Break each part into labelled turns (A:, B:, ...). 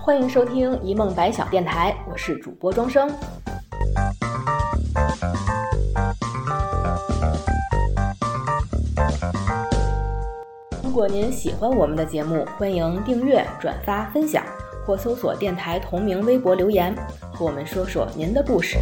A: 欢迎收听一梦白小电台，我是主播庄生。如果您喜欢我们的节目，欢迎订阅、转发、分享，或搜索电台同名微博留言，和我们说说您的故事。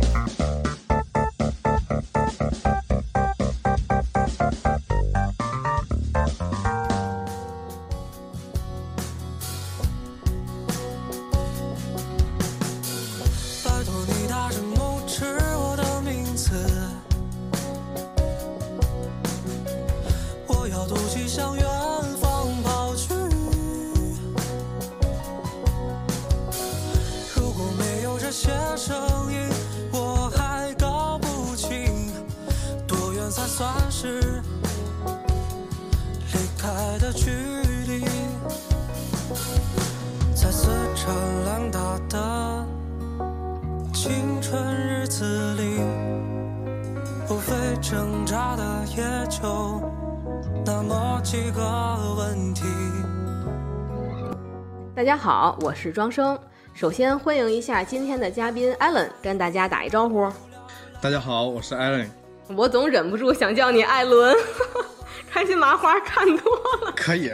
A: 好，我是庄生。首先欢迎一下今天的嘉宾 Allen，跟大家打一招呼。
B: 大家好，我是 Allen。
A: 我总忍不住想叫你艾伦，开心麻花看多了。
B: 可以，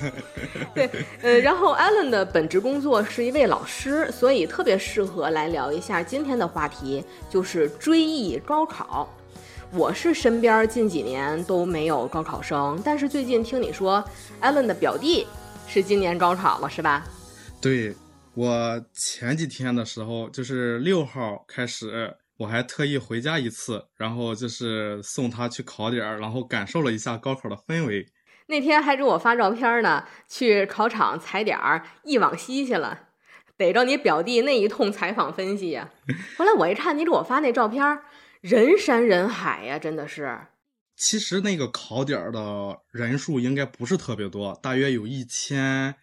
A: 对，呃，然后 Allen 的本职工作是一位老师，所以特别适合来聊一下今天的话题，就是追忆高考。我是身边近几年都没有高考生，但是最近听你说，Allen 的表弟是今年高考了，是吧？
B: 对我前几天的时候，就是六号开始，我还特意回家一次，然后就是送他去考点儿，然后感受了一下高考的氛围。
A: 那天还给我发照片呢，去考场踩点儿忆往西去了，逮着你表弟那一通采访分析呀。后来我一看你给我发那照片，人山人海呀，真的是。
B: 其实那个考点儿的人数应该不是特别多，大约有一千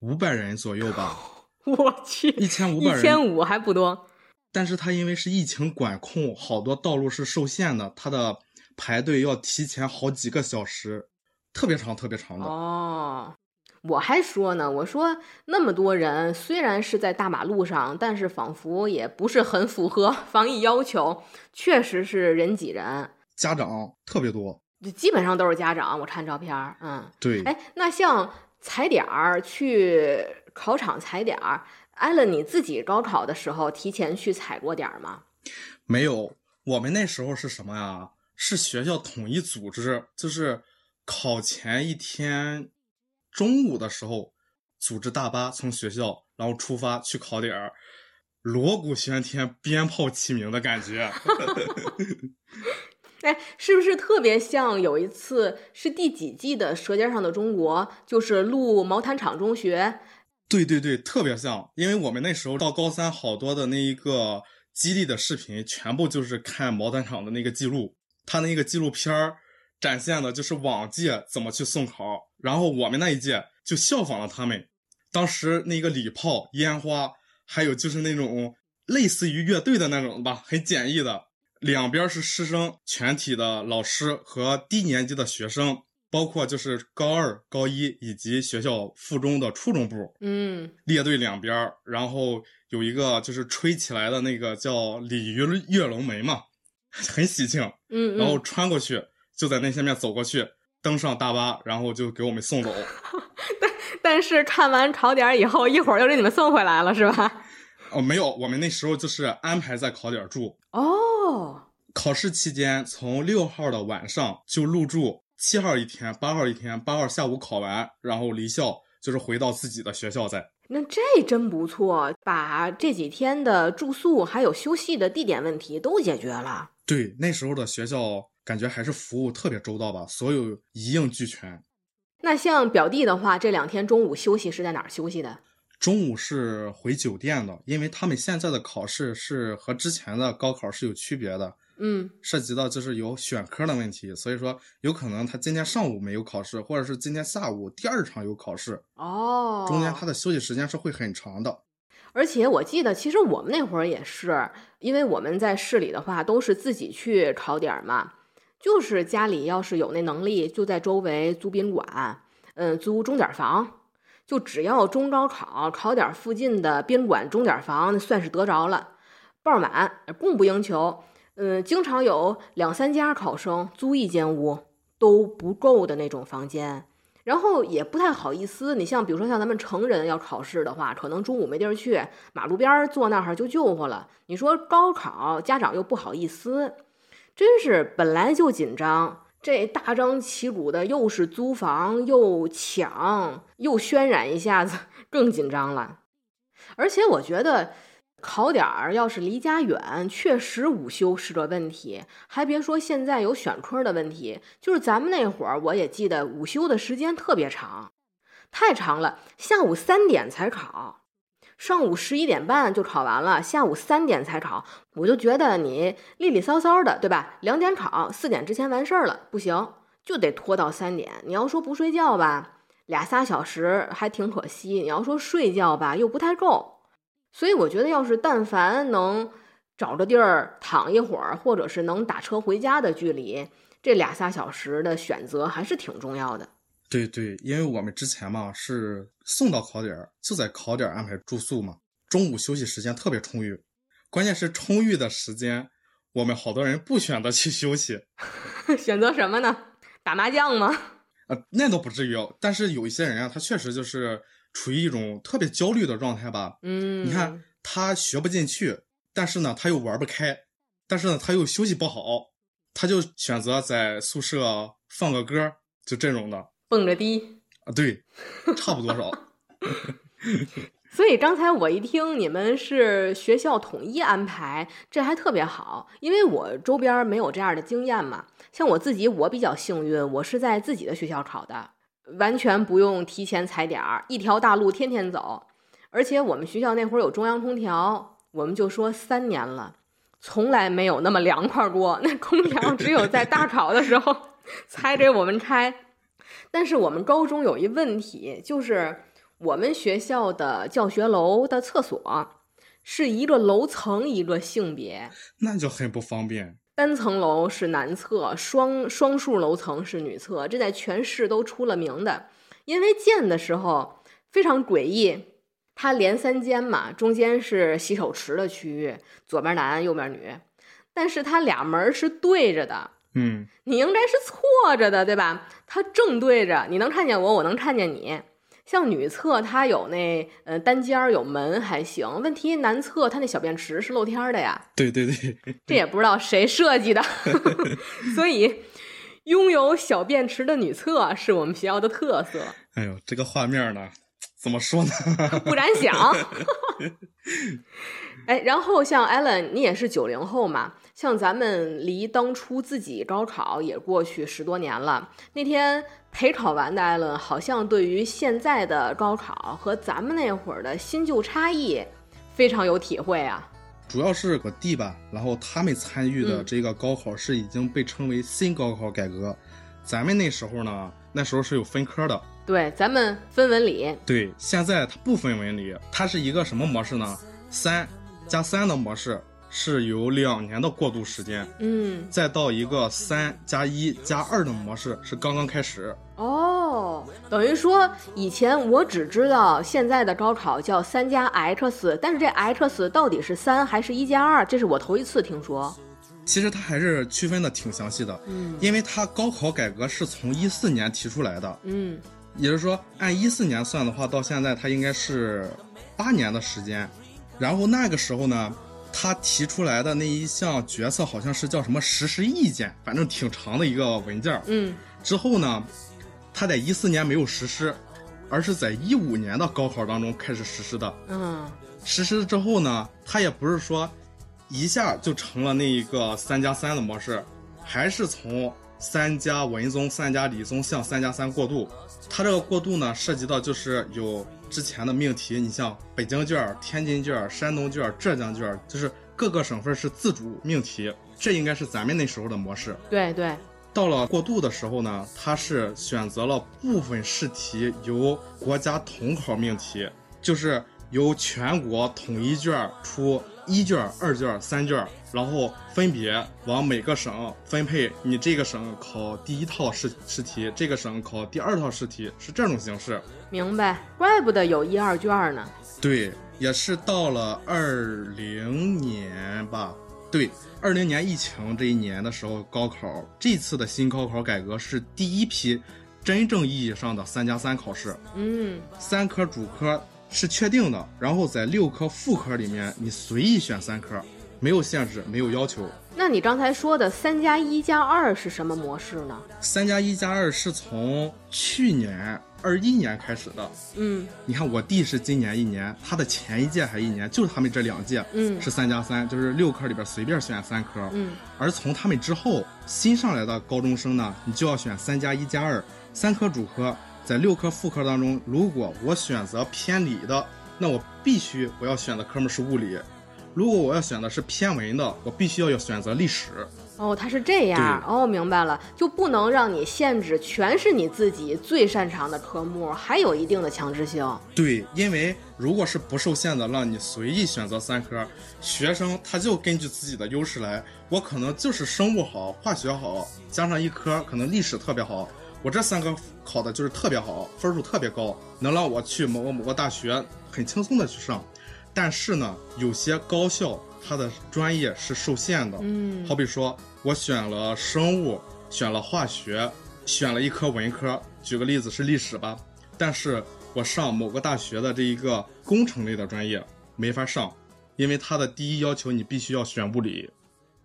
B: 五百人左右吧。
A: 我去，
B: 一千五百人，
A: 一千五还不多。
B: 但是它因为是疫情管控，好多道路是受限的，它的排队要提前好几个小时，特别长，特别长的。
A: 哦，我还说呢，我说那么多人，虽然是在大马路上，但是仿佛也不是很符合防疫要求，确实是人挤人。
B: 家长特别多，
A: 基本上都是家长。我看照片儿，嗯，
B: 对。
A: 哎，那像踩点儿去考场踩点儿，艾伦你自己高考的时候提前去踩过点儿吗？
B: 没有，我们那时候是什么呀？是学校统一组织，就是考前一天中午的时候，组织大巴从学校然后出发去考点儿，锣鼓喧天，鞭炮齐鸣的感觉。
A: 哎，是不是特别像有一次是第几季的《舌尖上的中国》，就是录毛坦厂中学？
B: 对对对，特别像，因为我们那时候到高三，好多的那一个激励的视频，全部就是看毛坦厂的那个记录，他那个纪录片儿展现的就是往届怎么去送考，然后我们那一届就效仿了他们，当时那个礼炮、烟花，还有就是那种类似于乐队的那种吧，很简易的。两边是师生全体的老师和低年级的学生，包括就是高二、高一以及学校附中的初中部，
A: 嗯，
B: 列队两边，然后有一个就是吹起来的那个叫鲤鱼跃龙门嘛，很喜庆，
A: 嗯，
B: 然后穿过去，就在那下面走过去，登上大巴，然后就给我们送走。
A: 但但是看完考点以后，一会儿就给你们送回来了，是吧？
B: 哦，没有，我们那时候就是安排在考点住。
A: 哦，
B: 考试期间从六号的晚上就入住，七号一天，八号一天，八号下午考完，然后离校，就是回到自己的学校在。
A: 那这真不错，把这几天的住宿还有休息的地点问题都解决了。
B: 对，那时候的学校感觉还是服务特别周到吧，所有一应俱全。
A: 那像表弟的话，这两天中午休息是在哪儿休息的？
B: 中午是回酒店的，因为他们现在的考试是和之前的高考是有区别的，
A: 嗯，
B: 涉及到就是有选科的问题，所以说有可能他今天上午没有考试，或者是今天下午第二场有考试，
A: 哦，
B: 中间他的休息时间是会很长的。
A: 而且我记得，其实我们那会儿也是，因为我们在市里的话都是自己去考点嘛，就是家里要是有那能力，就在周围租宾馆，嗯，租钟点房，就只要中高考考点附近的宾馆钟点房，算是得着了，爆满，供不应求。嗯，经常有两三家考生租一间屋都不够的那种房间，然后也不太好意思。你像比如说像咱们成人要考试的话，可能中午没地儿去，马路边坐那儿就救活了。你说高考家长又不好意思，真是本来就紧张，这大张旗鼓的又是租房又抢又渲染一下子，更紧张了。而且我觉得。考点要是离家远，确实午休是个问题。还别说现在有选科的问题，就是咱们那会儿，我也记得午休的时间特别长，太长了，下午三点才考，上午十一点半就考完了，下午三点才考，我就觉得你利利索索的，对吧？两点考，四点之前完事儿了，不行，就得拖到三点。你要说不睡觉吧，俩仨小时还挺可惜；你要说睡觉吧，又不太够。所以我觉得，要是但凡能找个地儿躺一会儿，或者是能打车回家的距离，这俩仨小时的选择还是挺重要的。
B: 对对，因为我们之前嘛是送到考点，就在考点安排住宿嘛，中午休息时间特别充裕。关键是充裕的时间，我们好多人不选择去休息，
A: 选择什么呢？打麻将吗？
B: 呃，那倒不至于，但是有一些人啊，他确实就是。处于一种特别焦虑的状态吧，
A: 嗯，
B: 你看他学不进去，但是呢他又玩不开，但是呢他又休息不好，他就选择在宿舍放个歌，就这种的，
A: 蹦着迪
B: 啊，对，差不多少。
A: 所以刚才我一听你们是学校统一安排，这还特别好，因为我周边没有这样的经验嘛。像我自己，我比较幸运，我是在自己的学校考的。完全不用提前踩点，一条大路天天走。而且我们学校那会儿有中央空调，我们就说三年了，从来没有那么凉快过。那空调只有在大考的时候 才给我们开。但是我们高中有一问题，就是我们学校的教学楼的厕所是一个楼层一个性别，
B: 那就很不方便。
A: 单层楼是男厕，双双数楼层是女厕，这在全市都出了名的。因为建的时候非常诡异，它连三间嘛，中间是洗手池的区域，左边男右边女，但是它俩门是对着的，
B: 嗯，
A: 你应该是错着的，对吧？它正对着，你能看见我，我能看见你。像女厕它有那呃单间儿有门还行，问题男厕它那小便池是露天的呀。
B: 对对对，
A: 这也不知道谁设计的，所以拥有小便池的女厕是我们学校的特色。
B: 哎呦，这个画面呢，怎么说呢？
A: 不敢想。哎，然后像 Allen，你也是九零后嘛？像咱们离当初自己高考也过去十多年了。那天陪考完的艾伦，好像对于现在的高考和咱们那会儿的新旧差异非常有体会啊。
B: 主要是我弟吧，然后他们参与的这个高考是已经被称为新高考改革。咱们那时候呢，那时候是有分科的。
A: 对，咱们分文理。
B: 对，现在它不分文理，它是一个什么模式呢？三。加三的模式是有两年的过渡时间，
A: 嗯，
B: 再到一个三加一加二的模式是刚刚开始。
A: 哦，等于说以前我只知道现在的高考叫三加 X，但是这 X 到底是三还是一加二？这是我头一次听说。
B: 其实它还是区分的挺详细的，
A: 嗯，
B: 因为它高考改革是从一四年提出来的，
A: 嗯，
B: 也就是说按一四年算的话，到现在它应该是八年的时间。然后那个时候呢，他提出来的那一项决策好像是叫什么实施意见，反正挺长的一个文件。
A: 嗯，
B: 之后呢，他在一四年没有实施，而是在一五年的高考当中开始实施的。
A: 嗯，
B: 实施之后呢，他也不是说一下就成了那一个三加三的模式，还是从三加文综、三加理综向三加三过渡。它这个过渡呢，涉及到就是有。之前的命题，你像北京卷、天津卷、山东卷、浙江卷，就是各个省份是自主命题，这应该是咱们那时候的模式。
A: 对对。
B: 到了过渡的时候呢，它是选择了部分试题由国家统考命题，就是由全国统一卷出一卷、二卷、三卷，然后分别往每个省分配。你这个省考第一套试试题，这个省考第二套试题，是这种形式。
A: 明白，怪不得有一二卷呢。
B: 对，也是到了二零年吧。对，二零年疫情这一年的时候，高考这次的新高考改革是第一批真正意义上的三加三考试。
A: 嗯，
B: 三科主科是确定的，然后在六科副科里面，你随意选三科，没有限制，没有要求。
A: 那你刚才说的三加一加二是什么模式呢？
B: 三加一加二是从去年二一年开始的。
A: 嗯
B: 你看我弟是今年一年，他的前一届还一年，就是他们这两届，
A: 嗯
B: 是三加三，就是六科里边随便选三科。
A: 嗯，
B: 而从他们之后新上来的高中生呢，你就要选三加一加二，三科主科，在六科副科当中，如果我选择偏理的，那我必须我要选的科目是物理；如果我要选的是偏文的，我必须要要选择历史。
A: 哦，它是这样。哦，明白了，就不能让你限制全是你自己最擅长的科目，还有一定的强制性。
B: 对，因为如果是不受限的，让你随意选择三科，学生他就根据自己的优势来。我可能就是生物好、化学好，加上一科可能历史特别好，我这三个考的就是特别好，分数特别高，能让我去某个某个大学很轻松的去上。但是呢，有些高校它的专业是受限的，
A: 嗯
B: 好比说我选了生物，选了化学，选了一科文科，举个例子是历史吧，但是我上某个大学的这一个工程类的专业没法上，因为它的第一要求你必须要选物理。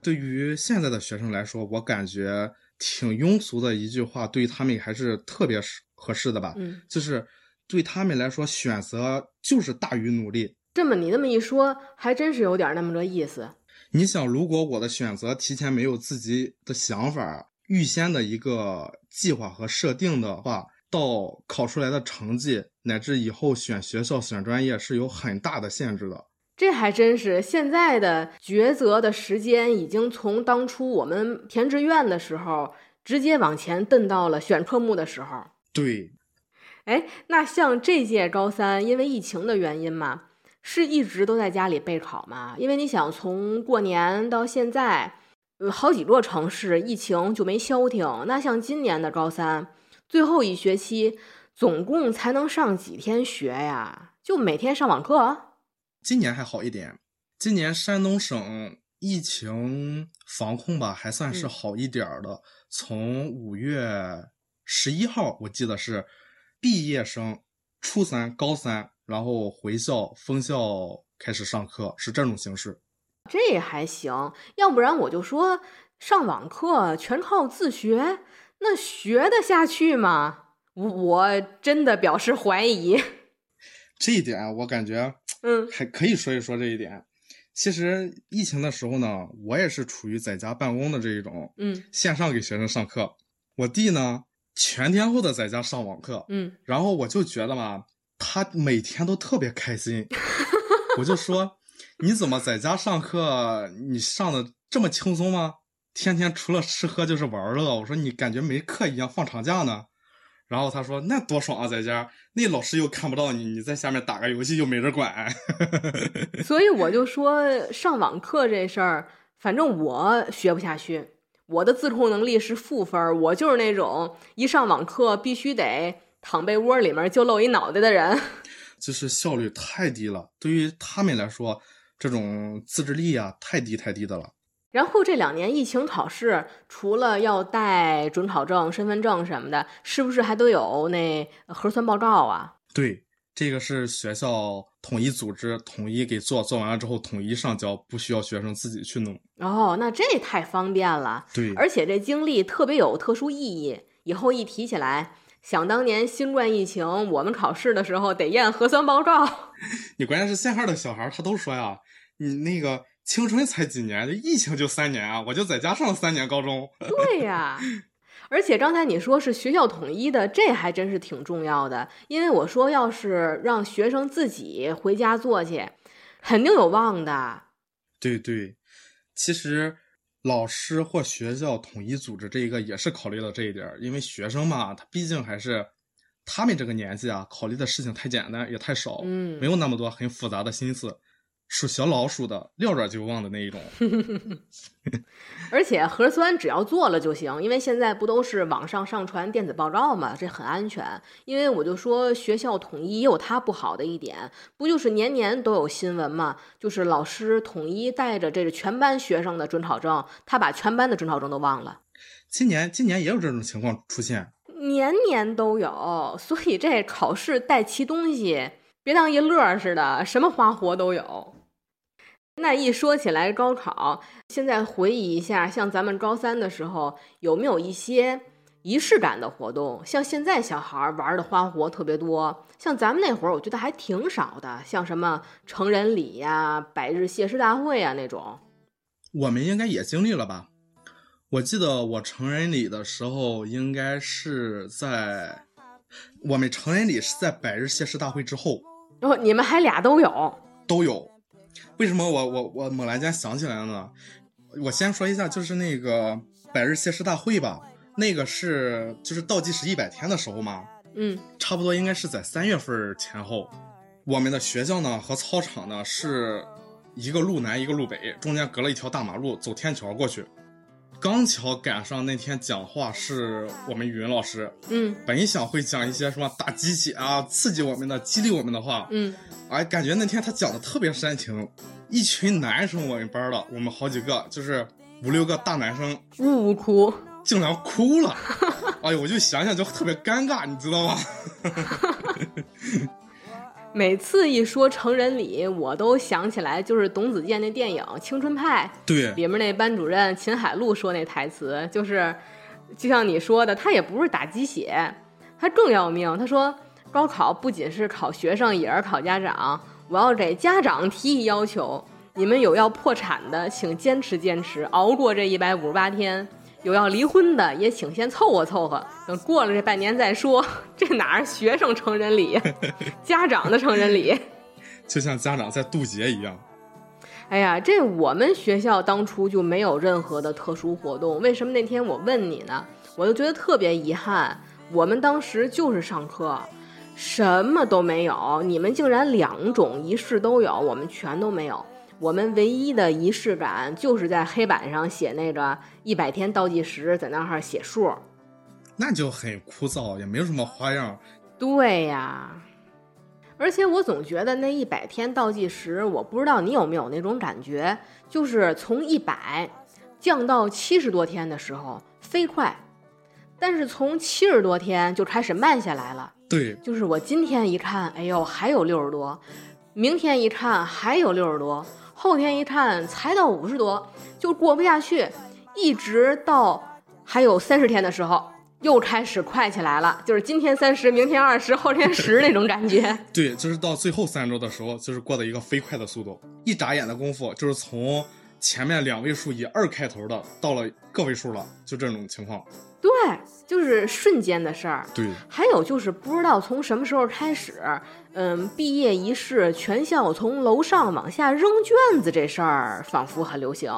B: 对于现在的学生来说，我感觉挺庸俗的一句话，对他们还是特别适合适的吧，
A: 嗯，
B: 就是对他们来说，选择就是大于努力。
A: 这么你那么一说，还真是有点那么个意思。
B: 你想，如果我的选择提前没有自己的想法、预先的一个计划和设定的话，到考出来的成绩乃至以后选学校、选专业是有很大的限制的。
A: 这还真是现在的抉择的时间，已经从当初我们填志愿的时候，直接往前蹬到了选科目的时候。
B: 对，
A: 哎，那像这届高三，因为疫情的原因嘛，是一直都在家里备考吗？因为你想，从过年到现在，呃，好几座城市疫情就没消停。那像今年的高三最后一学期，总共才能上几天学呀？就每天上网课？
B: 今年还好一点，今年山东省疫情防控吧还算是
A: 嗯
B: 好一点儿的。从五月十一号，我记得是毕业生初三、高三，然后回校封校开始上课，是这种形式。
A: 这还行，要不然我就说上网课全靠自学，那学得下去吗？我我真的表示怀疑。
B: 这一点我感觉
A: 嗯
B: 还可以说一说这一点。其实疫情的时候呢，我也是处于在家办公的这一种，
A: 嗯
B: 线上给学生上课。我弟呢，全天候的在家上网课，
A: 嗯，
B: 然后我就觉得嘛，他每天都特别开心。我就说，你怎么在家上课，你上的这么轻松吗？天天除了吃喝就是玩乐。我说你感觉没课一样，放长假呢。然后他说那多爽啊，在家那老师又看不到你，你在下面打个游戏又没人管。
A: 所以我就说上网课这事儿，反正我学不下去，我的自控能力是负分儿，我就是那种一上网课必须得躺被窝里面就露一脑袋的人。
B: 就是效率太低了，对于他们来说，这种自制力啊，太低太低的了。
A: 然后这两年疫情考试，除了要带准考证、身份证什么的，是不是还都有那核酸报告啊？
B: 对，这个是学校统一组织，统一给做，做完了之后统一上交，不需要学生自己去弄。
A: 哦，那这太方便了，
B: 对，
A: 而且这经历特别有特殊意义。以后一提起来，想当年新冠疫情，我们考试的时候得验核酸报告。
B: 你关键是现在的小孩儿他都说呀，你那个青春才几年，这疫情就三年啊，我就在家上了三年高中。
A: 对呀，而且刚才你说是学校统一的，这还真是挺重要的。因为我说要是让学生自己回家做去，肯定有忘的。
B: 对对，其实老师或学校统一组织这一个也是考虑到这一点儿，因为学生嘛，他毕竟还是他们这个年纪啊，考虑的事情太简单也太少，
A: 嗯
B: 没有那么多很复杂的心思，属小老鼠的撂着就忘的那一种。
A: 而且核酸只要做了就行，因为现在不都是网上上传电子报告嘛，这很安全。因为我就说学校统一也有它不好的一点，不就是年年都有新闻嘛？就是老师统一带着这个全班学生的准考证，他把全班的准考证都忘了。
B: 今年今年也有这种情况出现，
A: 年年都有，所以这考试带齐东西，别当一乐儿似的，什么花活都有。那一说起来高考，现在回忆一下，像咱们高三的时候，有没有一些仪式感的活动？像现在小孩儿玩的花活特别多，像咱们那会儿，我觉得还挺少的，像什么成人礼呀、百日谢师大会啊那种。
B: 我们应该也经历了吧？我记得我成人礼的时候，应该是在我们成人礼是在百日谢师大会之后
A: 然后你们还俩都有，
B: 都有。为什么我我我猛然间想起来了呢？我先说一下，就是那个百日谢师大会吧，那个是就是倒计时一百天的时候嘛，
A: 嗯
B: 差不多应该是在三月份前后。我们的学校呢和操场呢是一个路南一个路北，中间隔了一条大马路，走天桥过去。刚巧赶上那天讲话是我们语文老师，
A: 嗯
B: 本想会讲一些什么打鸡血啊、刺激我们的、激励我们的话，
A: 嗯，
B: 哎，感觉那天他讲的特别煽情，一群男生，我们班的，我们好几个，就是五六个大男生，
A: 呜呜哭。
B: 竟然哭了，哎呦，我就想想就特别尴尬，你知道吗？
A: 每次一说成人礼，我都想起来就是董子健那电影《青春派》
B: 对，
A: 里面那班主任秦海璐说那台词，就是就像你说的，他也不是打鸡血，他更要命。他说高考不仅是考学生，也是考家长。我要给家长提一要求，你们有要破产的，请坚持坚持，熬过这一百五十八天。有要离婚的，也请先凑合凑合，等过了这半年再说。这哪是学生成人礼，家长的成人礼。
B: 就像家长在渡劫一样。
A: 哎呀，这我们学校当初就没有任何的特殊活动，为什么那天我问你呢？我就觉得特别遗憾，我们当时就是上课，什么都没有，你们竟然两种仪式都有，我们全都没有。我们唯一的仪式感就是在黑板上写那个一百天倒计时，在那儿写数。
B: 那就很枯燥，也没有什么花样。
A: 对呀，而且我总觉得那一百天倒计时，我不知道你有没有那种感觉，就是从一百降到七十多天的时候飞快，但是从七十多天就开始慢下来了。
B: 对，
A: 就是我今天一看，哎呦，还有六十多；明天一看还有六十多；后天一看才到五十多，就过不下去，一直到还有三十天的时候。又开始快起来了，就是今天三十，明天二十，后天十那种感觉。
B: 对，就是到最后三周的时候，就是过的一个飞快的速度，一眨眼的功夫，就是从前面两位数以二开头的到了个位数了，就这种情况。
A: 对，就是瞬间的事儿。
B: 对，
A: 还有就是不知道从什么时候开始，嗯，毕业仪式全校从楼上往下扔卷子这事儿仿佛很流行，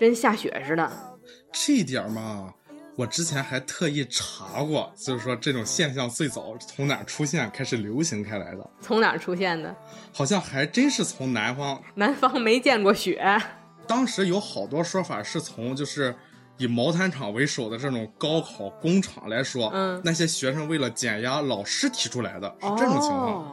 A: 跟下雪似的。
B: 这一点嘛，我之前还特意查过，就是说这种现象最早从哪儿出现，开始流行开来的，
A: 从哪儿出现的？
B: 好像还真是从南方。
A: 南方没见过雪。
B: 当时有好多说法是从就是以毛毯厂为首的这种高考工厂来说，
A: 嗯
B: 那些学生为了减压老师提出来的，是这种情况。
A: 哦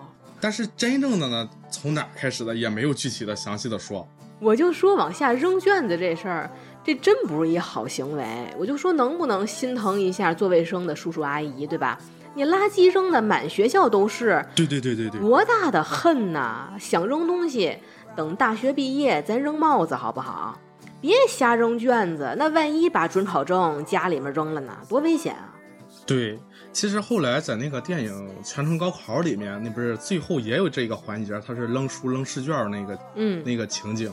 B: 但是真正的呢，从哪儿开始的也没有具体的详细的说。
A: 我就说往下扔卷子这事儿，这真不是一好行为。我就说能不能心疼一下做卫生的叔叔阿姨，对吧？你垃圾扔的满学校都是，
B: 对对对对对，
A: 多大的恨呐！想扔东西，等大学毕业咱扔帽子好不好？别瞎扔卷子，那万一把准考证家里面扔了呢，多危险啊！
B: 对，其实后来在那个电影《全程高考》里面，那不是最后也有这个环节，他是扔书扔试卷那个
A: 嗯，
B: 那个情景，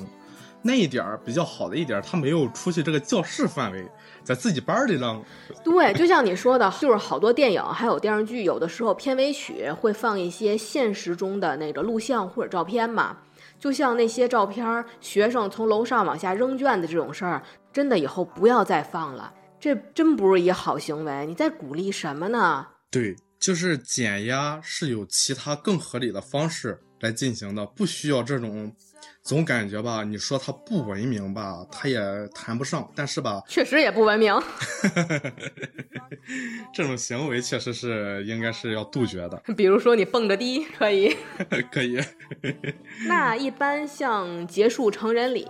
B: 那一点儿比较好的一点，他没有出去这个教室范围，在自己班里扔。
A: 对，就像你说的，就是好多电影还有电视剧，有的时候片尾曲会放一些现实中的那个录像或者照片嘛。就像那些照片，学生从楼上往下扔卷子这种事儿，真的以后不要再放了。这真不是一好行为，你在鼓励什么呢？
B: 对，就是减压是有其他更合理的方式来进行的，不需要这种，总感觉吧，你说它不文明吧，它也谈不上，但是吧，
A: 确实也不文明。
B: 这种行为确实是应该是要杜绝的。
A: 比如说你蹦着迪可以，
B: 可以。
A: 那一般像结束成人礼，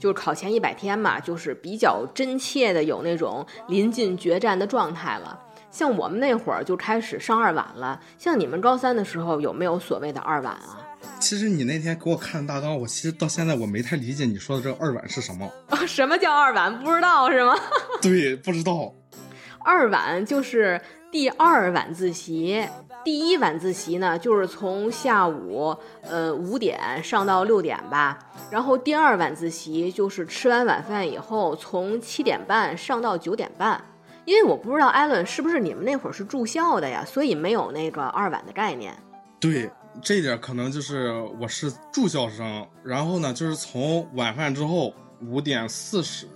A: 就是考前一百天嘛，就是比较真切的有那种临近决战的状态了。像我们那会儿就开始上二晚了，像你们高三的时候有没有所谓的二晚啊？
B: 其实你那天给我看的大纲，我其实到现在我没太理解你说的这个二晚是什么。
A: 什么叫二晚？不知道是吗？
B: 对，不知道。
A: 二晚就是第二晚自习，第一晚自习呢就是从下午呃五点上到六点吧，然后第二晚自习就是吃完晚饭以后从七点半上到九点半。因为我不知道艾伦是不是你们那会儿是住校的呀，所以没有那个二晚的概念。
B: 对，这一点可能就是我是住校生，然后呢，就是从晚饭之后五点四十，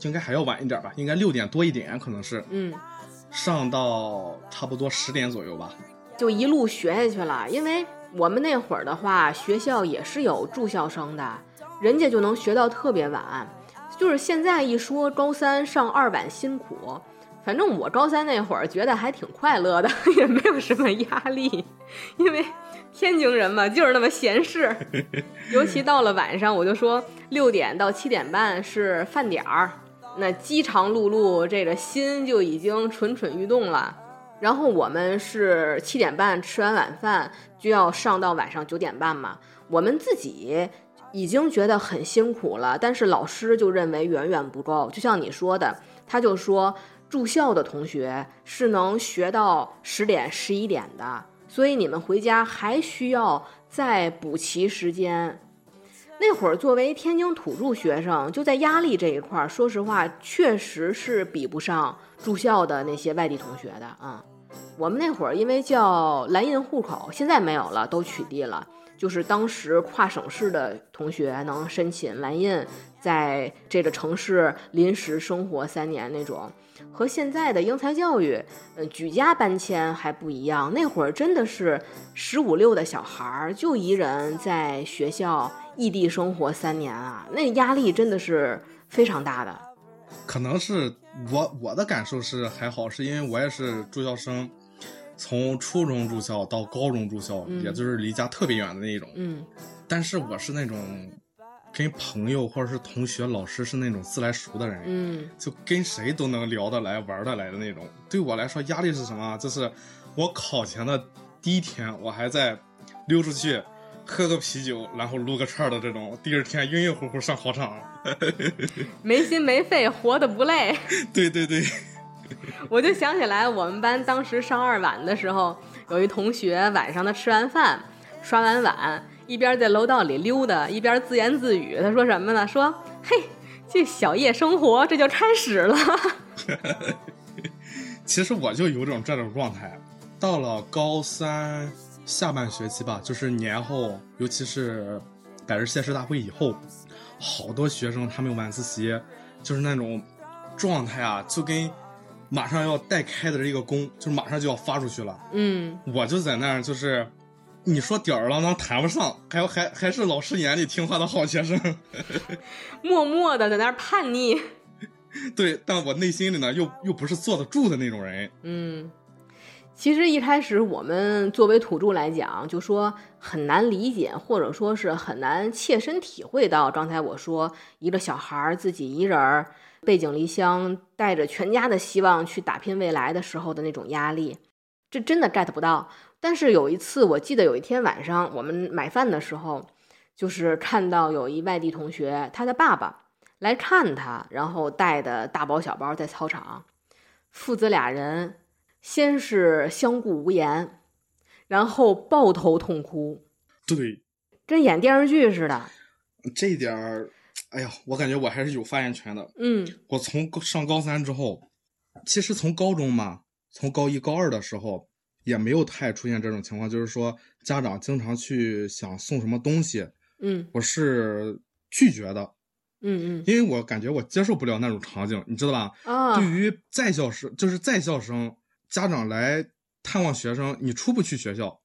B: 应该还要晚一点吧，应该六点多一点，可能是，
A: 嗯，
B: 上到差不多十点左右吧，
A: 就一路学下去了。因为我们那会儿的话，学校也是有住校生的，人家就能学到特别晚。就是现在一说高三上二晚辛苦。反正我高三那会儿觉得还挺快乐的，也没有什么压力，因为天津人嘛就是那么闲适。尤其到了晚上，我就说六点到七点半是饭点儿，那饥肠辘辘，这个心就已经蠢蠢欲动了。然后我们是七点半吃完晚饭就要上到晚上九点半嘛，我们自己已经觉得很辛苦了，但是老师就认为远远不够。就像你说的，他就说。住校的同学是能学到十点、十一点的，所以你们回家还需要再补齐时间。那会儿作为天津土著学生，就在压力这一块儿，说实话，确实是比不上住校的那些外地同学的啊。我们那会儿因为叫蓝印户口，现在没有了，都取缔了。就是当时跨省市的同学能申请蓝印，在这个城市临时生活三年那种。和现在的英才教育，呃，举家搬迁还不一样。那会儿真的是十五六的小孩儿，就一人在学校异地生活三年啊，那压力真的是非常大的。
B: 可能是我我的感受是还好，是因为我也是住校生，从初中住校到高中住校，也就是离家特别远的那种。
A: 嗯，
B: 但是我是那种。跟朋友或者是同学、老师是那种自来熟的人，
A: 嗯，
B: 就跟谁都能聊得来、玩得来的那种。对我来说，压力是什么？就是我考前的第一天，我还在溜出去喝个啤酒，然后撸个串的这种。第二天晕晕乎乎上考场，
A: 没心没肺，活得不累。
B: 对对对，
A: 我就想起来，我们班当时上二晚的时候，有一同学晚上他吃完饭，刷完碗。一边在楼道里溜达，一边自言自语。他说什么呢？说：“嘿，这小夜生活这就开始了。”
B: 其实我就有种这种状态。到了高三下半学期吧，就是年后，尤其是百日谢师大会以后，好多学生他们晚自习就是那种状态啊，就跟马上要待开的这个工，就是马上就要发出去了。
A: 嗯，
B: 我就在那儿就是。你说吊儿郎当谈不上，还有还还是老师眼里听话的好学生，
A: 默默的在那儿叛逆。
B: 对，但我内心里呢，又又不是坐得住的那种人。
A: 嗯，其实一开始我们作为土著来讲，就说很难理解，或者说是很难切身体会到刚才我说一个小孩自己一人儿背井离乡，带着全家的希望去打拼未来的时候的那种压力，这真的 get 不到。但是有一次，我记得有一天晚上，我们买饭的时候，就是看到有一外地同学，他的爸爸来看他，然后带的大包小包在操场，父子俩人先是相顾无言，然后抱头痛哭，
B: 对，
A: 跟演电视剧似的。
B: 这一点儿，哎呀，我感觉我还是有发言权的。
A: 嗯，
B: 我从上高三之后，其实从高中嘛，从高一高二的时候。也没有太出现这种情况，就是说家长经常去想送什么东西，
A: 嗯，
B: 我是拒绝的，
A: 嗯嗯，
B: 因为我感觉我接受不了那种场景，你知道吧？
A: 啊，
B: 对于在校生，就是在校生家长来探望学生，你出不去学校，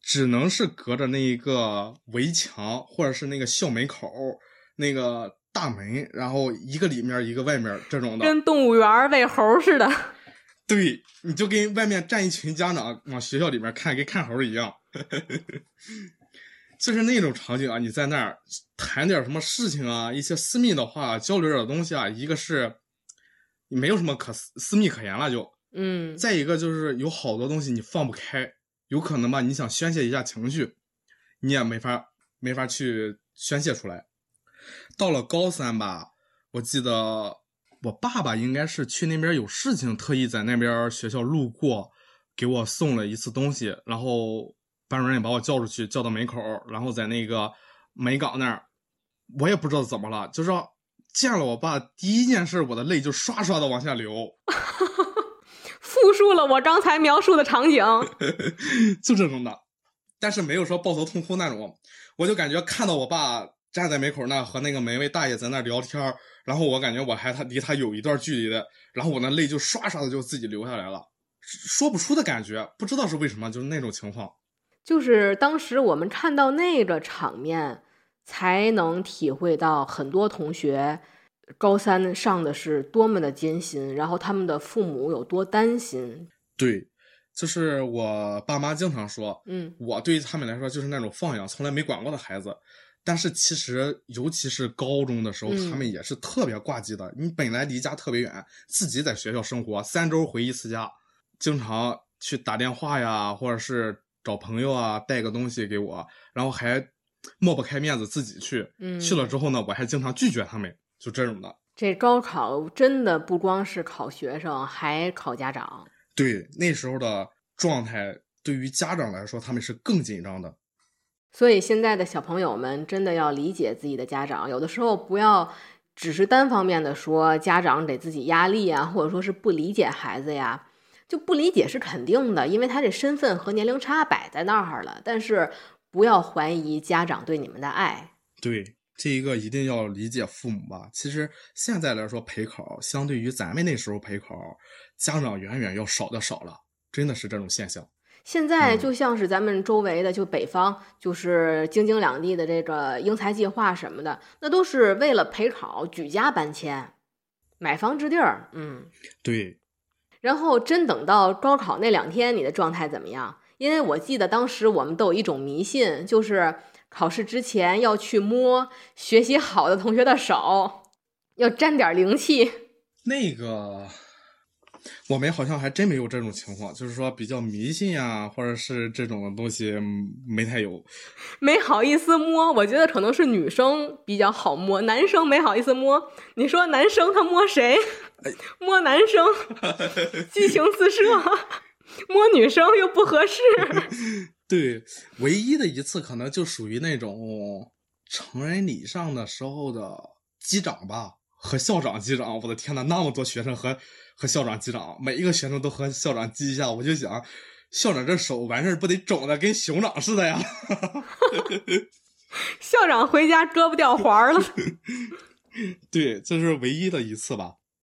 B: 只能是隔着那一个围墙，或者是那个校门口那个大门，然后一个里面一个外面这种的。
A: 跟动物园喂猴似的。
B: 对，你就跟外面站一群家长往学校里面看，跟看猴一样。就是那种场景啊，你在那儿谈点什么事情啊，一些私密的话，交流点东西啊，一个是你没有什么可私私密可言了，就
A: 嗯，
B: 再一个就是有好多东西你放不开，有可能吧，你想宣泄一下情绪，你也没法没法去宣泄出来。到了高三吧，我记得我爸爸应该是去那边有事情，特意在那边学校路过，给我送了一次东西，然后班主任也把我叫出去，叫到门口，然后在那个门岗那儿，我也不知道怎么了，就是见了我爸第一件事，我的泪就刷刷的往下流。
A: 复述了我刚才描述的场景。
B: 就这种的，但是没有说抱头痛哭那种。我就感觉看到我爸站在门口那和那个门卫大爷在那聊天儿，然后我感觉我还他离他有一段距离的，然后我那泪就刷刷的就自己流下来了，说不出的感觉，不知道是为什么，就是那种情况。
A: 就是当时我们看到那个场面，才能体会到很多同学高三上的是多么的艰辛，然后他们的父母有多担心。
B: 对，就是我爸妈经常说，
A: 嗯
B: 我对于他们来说就是那种放养从来没管过的孩子。但是其实，尤其是高中的时候，
A: 嗯
B: 他们也是特别挂机的。你本来离家特别远，自己在学校生活，三周回一次家，经常去打电话呀，或者是找朋友啊，带个东西给我，然后还抹不开面子自己去。
A: 嗯，
B: 去了之后呢，我还经常拒绝他们，就这种的。
A: 这高考真的不光是考学生，还考家长。
B: 对，那时候的状态，对于家长来说，他们是更紧张的。
A: 所以现在的小朋友们真的要理解自己的家长，有的时候不要只是单方面的说家长给自己压力啊，或者说是不理解孩子呀。就不理解是肯定的，因为他这身份和年龄差摆在那儿了。但是不要怀疑家长对你们的爱。
B: 对，这一个一定要理解父母吧。其实现在来说，陪考相对于咱们那时候陪考，家长远远要少的少了，真的是这种现象。
A: 现在
B: 嗯
A: 就像是咱们周围的，就北方，就是京津两地的这个英才计划什么的，那都是为了陪考举家搬迁，买房置地儿，嗯。
B: 对，
A: 然后真等到高考那两天，你的状态怎么样？因为我记得当时我们都有一种迷信，就是考试之前要去摸学习好的同学的手，要沾点灵气。
B: 那个我们好像还真没有这种情况，就是说比较迷信呀、或者是这种的东西嗯没太有。
A: 没好意思摸，我觉得可能是女生比较好摸，男生没好意思摸。你说男生他摸谁？摸男生，激情四射；摸女生又不合适。
B: 对，唯一的一次可能就属于那种成人礼上的时候的击掌吧，和校长击掌。我的天呐，那么多学生和和校长击掌，每一个学生都和校长击一下，我就想，校长这手完事儿不得肿的跟熊掌似的呀？
A: 校长回家胳膊掉环儿了。
B: 对，这是唯一的一次吧。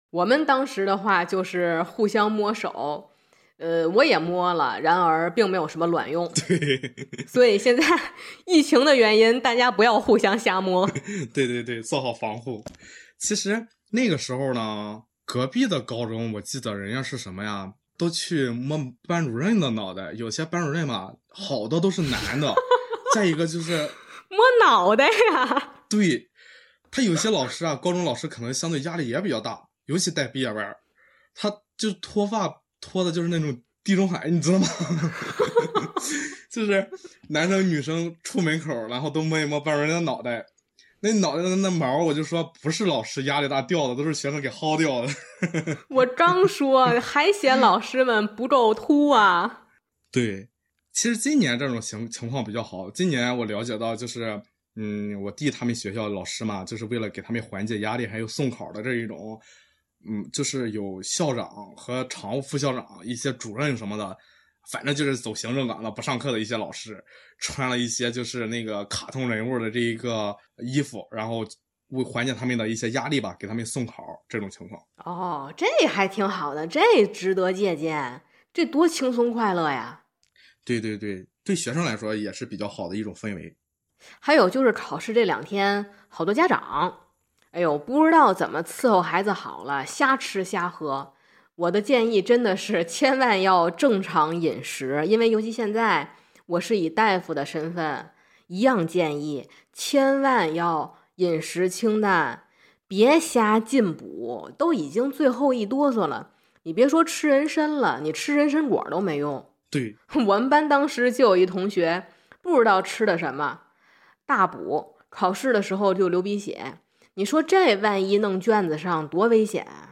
A: 我们当时的话就是互相摸手，呃，我也摸了，然而并没有什么卵用。
B: 对，
A: 所以现在疫情的原因，大家不要互相瞎摸。
B: 对对对，做好防护。其实那个时候呢，隔壁的高中，我记得人家是什么呀，都去摸班主任的脑袋。有些班主任嘛，好多都是男的。再一个就是，
A: 摸脑袋呀，
B: 对他有些老师啊，高中老师可能相对压力也比较大，尤其带毕业班，他就脱发脱的就是那种地中海，你知道吗？就是男生女生出门口，然后都摸一摸班主任的脑袋。那脑袋的那毛，我就说不是老师压力大掉的，都是学生给薅掉的。
A: 我刚说还嫌老师们不够秃啊。
B: 对，其实今年这种情情况比较好。今年我了解到，就是嗯，我弟他们学校老师嘛，就是为了给他们缓解压力，还有送考的这一种，嗯，就是有校长和常务副校长、一些主任什么的，反正就是走行政岗的不上课的一些老师，穿了一些就是那个卡通人物的这一个衣服，然后为缓解他们的一些压力吧，给他们送考这种情况。
A: 哦，这还挺好的，这值得借鉴。这多轻松快乐呀！
B: 对对对，对学生来说也是比较好的一种氛围。
A: 还有就是考试这两天，好多家长，哎呦，不知道怎么伺候孩子好了，瞎吃瞎喝。我的建议真的是 千万要正常饮食，因为尤其现在我是以大夫的身份，一样建议千万要饮食清淡，别瞎进补。都已经最后一哆嗦了，你别说吃人参了，你吃人参果都没用。
B: 对，
A: 我们班当时就有一同学不知道吃的什么，大补，考试的时候就流鼻血。你说这万一弄卷子上多危险啊！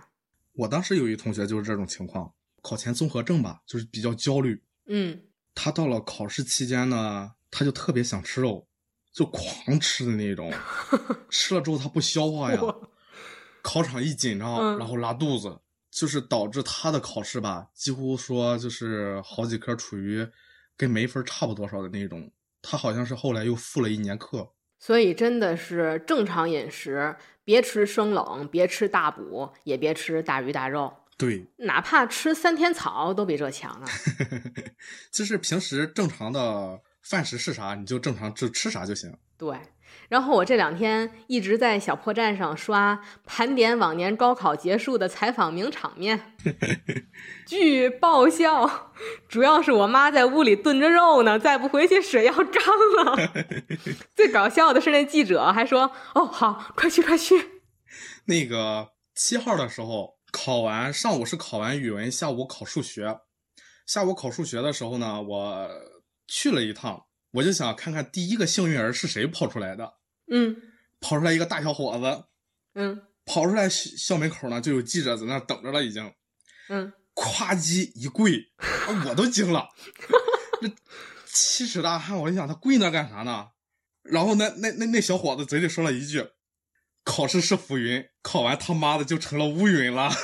B: 我当时有一同学就是这种情况，考前综合症吧，就是比较焦虑。
A: 嗯，
B: 他到了考试期间呢，他就特别想吃肉，就狂吃的那种，吃了之后他不消化呀，考场一紧张，
A: 嗯
B: 然后拉肚子，就是导致他的考试吧，几乎说就是好几科处于跟没分差不多少的那种。他好像是后来又复了一年课。
A: 所以真的是正常饮食，别吃生冷，别吃大补，也别吃大鱼大肉，
B: 对，
A: 哪怕吃三天草都比这强啊！
B: 就是平时正常的饭食是啥，你就正常就吃啥就行。
A: 对，然后我这两天一直在小破站上刷盘点往年高考结束的采访名场面，巨爆笑。主要是我妈在屋里炖着肉呢，再不回去水要干了。最搞笑的是那记者还说：“哦，好，快去快去。
B: 那个七号的时候考完，上午是考完语文，下午考数学。下午考数学的时候呢，我去了一趟，我就想看看第一个幸运儿是谁跑出来的。”
A: 嗯
B: 跑出来一个大小伙子，
A: 嗯
B: 跑出来校校门口呢，就有记者在那等着了，已经。
A: 嗯，
B: 咵叽一跪，我都惊了。这七尺大汉，我就想他跪那干啥呢？然后那那那那小伙子嘴里说了一句：“考试是浮云，考完他妈的就成了乌云了。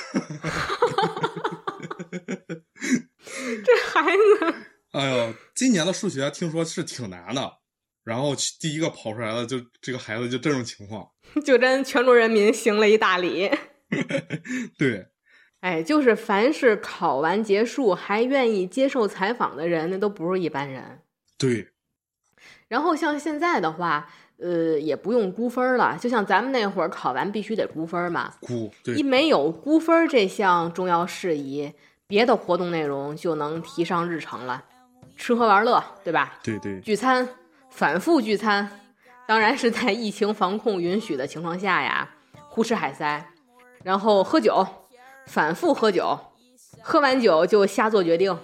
A: 这孩子，”
B: 哎呦，今年的数学听说是挺难的，然后第一个跑出来的就这个孩子就这种情况。
A: 就跟全国人民行了一大礼。
B: 对，
A: 哎，就是凡是考完结束还愿意接受采访的人，那都不是一般人。
B: 对，
A: 然后像现在的话，呃，也不用估分了，就像咱们那会儿考完必须得估分嘛。
B: 估对
A: 一没有估分这项重要事宜，别的活动内容就能提上日程了，吃喝玩乐，对吧？
B: 对对
A: 聚餐，反复聚餐，当然是在疫情防控允许的情况下呀，胡吃海塞，然后喝酒，反复喝酒，喝完酒就瞎做决定，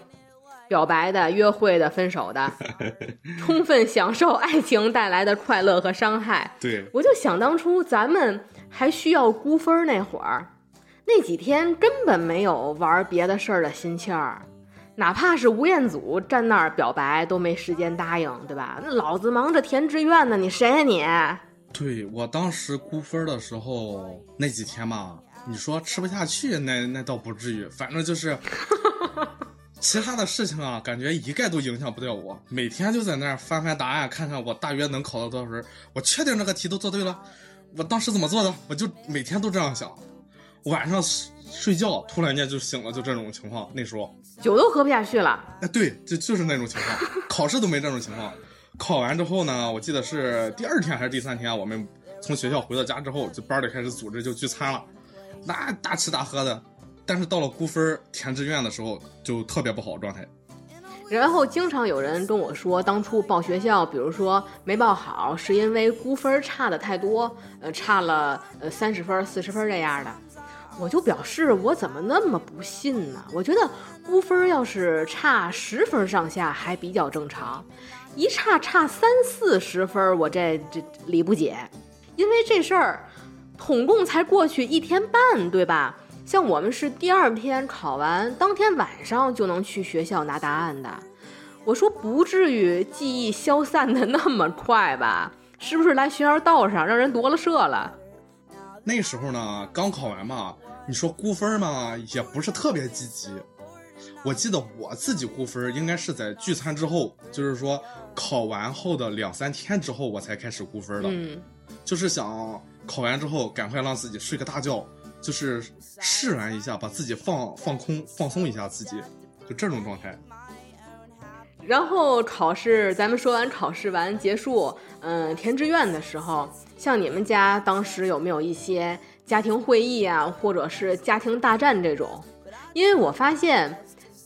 A: 表白的、约会的、分手的，充分享受爱情带来的快乐和伤害。
B: 对，
A: 我就想当初咱们还需要估分儿那会儿，那几天根本没有玩别的事儿的心气儿，哪怕是吴彦祖站那儿表白都没时间答应，对吧？那老子忙着填志愿呢，你谁呀、你？
B: 对我当时估分的时候那几天嘛，你说吃不下去，那那倒不至于，反正就是 其他的事情啊，感觉一概都影响不掉我。每天就在那儿翻翻答案，看看我大约能考到多少分。我确定这个题都做对了，我当时怎么做的？我就每天都这样想。晚上睡睡觉突然间就醒了，就这种情况。那时候，
A: 酒都喝不下去了。
B: 哎，对，就就是那种情况。考试都没这种情况。考完之后呢，我记得是第二天还是第三天，我们从学校回到家之后，就班里开始组织就聚餐了，那大吃大喝的。但是到了估分填志愿的时候，就特别不好状态。
A: 然后经常有人跟我说，当初报学校，比如说没报好，是因为估分差的太多，呃，差了呃三十分、四十分这样的。我就表示我怎么那么不信呢？我觉得估分要是差十分上下还比较正常，一差差三四十分，我这这理不解。因为这事儿统共才过去一天半，对吧？像我们是第二天考完，当天晚上就能去学校拿答案的。我说不至于记忆消散的那么快吧？是不是来学校道上让人夺了舍了？
B: 那时候呢，刚考完嘛，你说估分嘛，也不是特别积极。我记得我自己估分应该是在聚餐之后，就是说考完后的两三天之后，我才开始估分的。
A: 嗯，
B: 就是想考完之后赶快让自己睡个大觉，就是释然一下，把自己放放空、放松一下自己。就这种状态。
A: 然后考试，咱们说完考试完结束，嗯，填志愿的时候，像你们家当时有没有一些家庭会议啊，或者是家庭大战这种？因为我发现，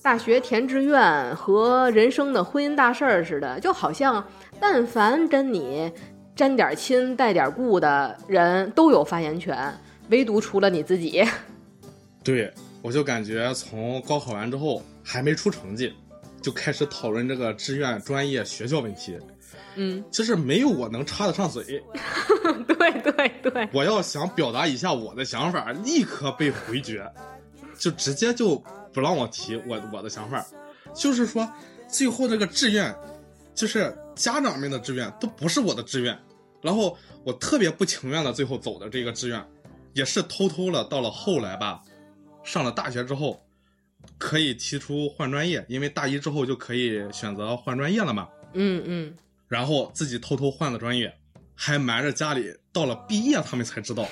A: 大学填志愿和人生的婚姻大事儿似的，就好像但凡跟你沾点亲带点故的人都有发言权，唯独除了你自己。
B: 对，我就感觉从高考完之后还没出成绩。就开始讨论这个志愿、专业、学校问题，
A: 嗯，
B: 其实没有我能插得上嘴。
A: 对对对，
B: 我要想表达一下我的想法，立刻被回绝，就直接就不让我提我我的想法。就是说，最后这个志愿，就是家长们的志愿，都不是我的志愿。然后我特别不情愿的最后走的这个志愿，也是偷偷的到了后来吧，上了大学之后。可以提出换专业，因为大一之后就可以选择换专业了嘛。
A: 嗯嗯。
B: 然后自己偷偷换了专业，还瞒着家里，到了毕业他们才知道。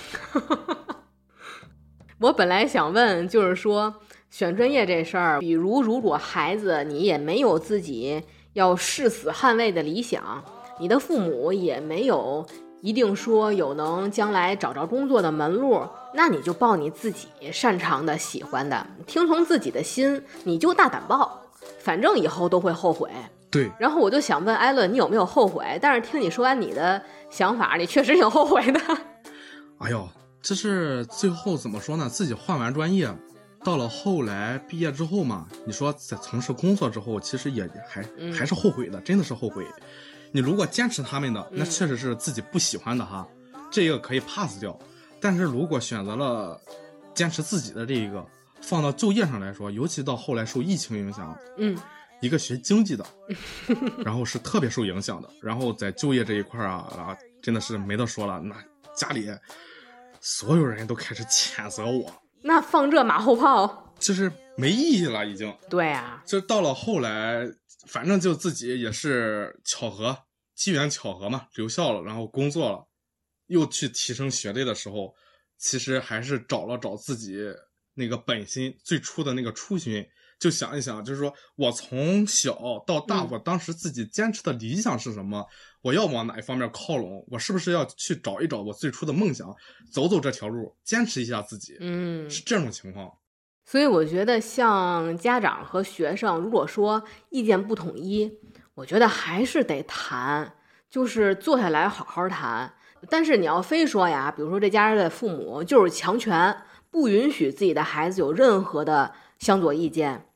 A: 我本来想问，就是说选专业这事儿，比如如果孩子你也没有自己要誓死捍卫的理想，你的父母也没有。一定说有能将来找着工作的门路，那你就报你自己擅长的、喜欢的，听从自己的心，你就大胆报，反正以后都会后悔。
B: 对。
A: 然后我就想问艾伦，你有没有后悔？但是听你说完你的想法，你确实挺后悔的。
B: 哎呦，这是最后怎么说呢？自己换完专业，到了后来毕业之后嘛，你说在从事工作之后，其实也还还是后悔的，真的是后悔。你如果坚持他们的，那确实是自己不喜欢的哈，这个可以 pass 掉。但是如果选择了坚持自己的这一个，放到就业上来说，尤其到后来受疫情影响，
A: 嗯，
B: 一个学经济的，然后是特别受影响的。然后在就业这一块啊，啊，真的是没得说了。那家里所有人都开始谴责我，
A: 那放这马后炮，
B: 就是没意义了，已经。
A: 对啊，
B: 就到了后来。反正就自己也是巧合，机缘巧合嘛，留校了，然后工作了，又去提升学历的时候，其实还是找了找自己那个本心，最初的那个初心，就想一想，就是说我从小到大，我当时自己坚持的理想是什么，我要往哪一方面靠拢，我是不是要去找一找我最初的梦想，走走这条路，坚持一下自己，
A: 嗯，
B: 是这种情况。
A: 所以我觉得，像家长和学生，如果说意见不统一，我觉得还是得谈，就是坐下来好好谈。但是你要非说呀，比如说这家人的父母就是强权，不允许自己的孩子有任何的向左意见，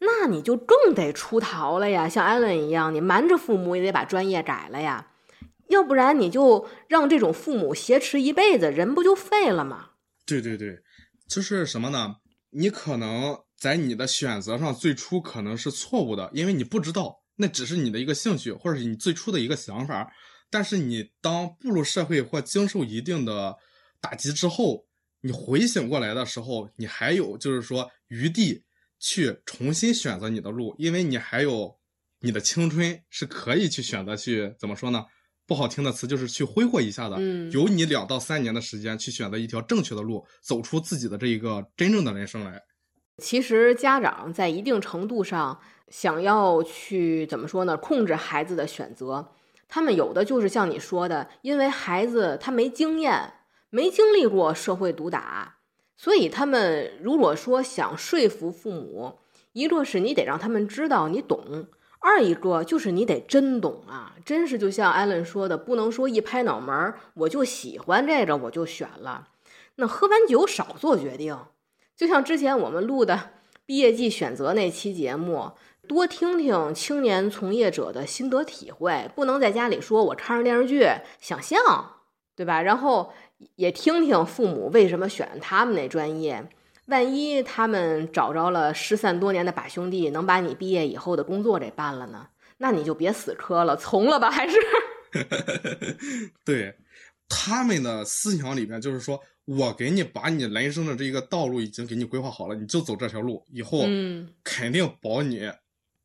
A: 那你就更得出逃了呀。像艾伦一样，你瞒着父母也得把专业改了呀，要不然你就让这种父母挟持一辈子，人不就废了吗？
B: 对对对，就是什么呢？你可能在你的选择上最初可能是错误的，因为你不知道那只是你的一个兴趣，或者是你最初的一个想法。但是你当步入社会或经受一定的打击之后，你回醒过来的时候，你还有就是说余地去重新选择你的路，因为你还有你的青春是可以去选择去怎么说呢？不好听的词就是去挥霍一下的，
A: 嗯，
B: 有你两到三年的时间去选择一条正确的路，走出自己的这一个真正的人生来。
A: 其实家长在一定程度上想要去怎么说呢？控制孩子的选择，他们有的就是像你说的，因为孩子他没经验，没经历过社会毒打，所以他们如果说想说服父母，一个是你得让他们知道你懂。二一个就是你得真懂啊，真是就像艾伦说的，不能说一拍脑门儿我就喜欢这个我就选了。那喝完酒少做决定，就像之前我们录的毕业季选择那期节目，多听听青年从业者的心得体会，不能在家里说我看着电视剧想象，对吧？然后也听听父母为什么选他们那专业。万一他们找着了失散多年的把兄弟，能把你毕业以后的工作给办了呢？那你就别死磕了，从了吧，还是？
B: 对，他们的思想里面就是说，我给你把你人生的这一个道路已经给你规划好了，你就走这条路，以后肯定保你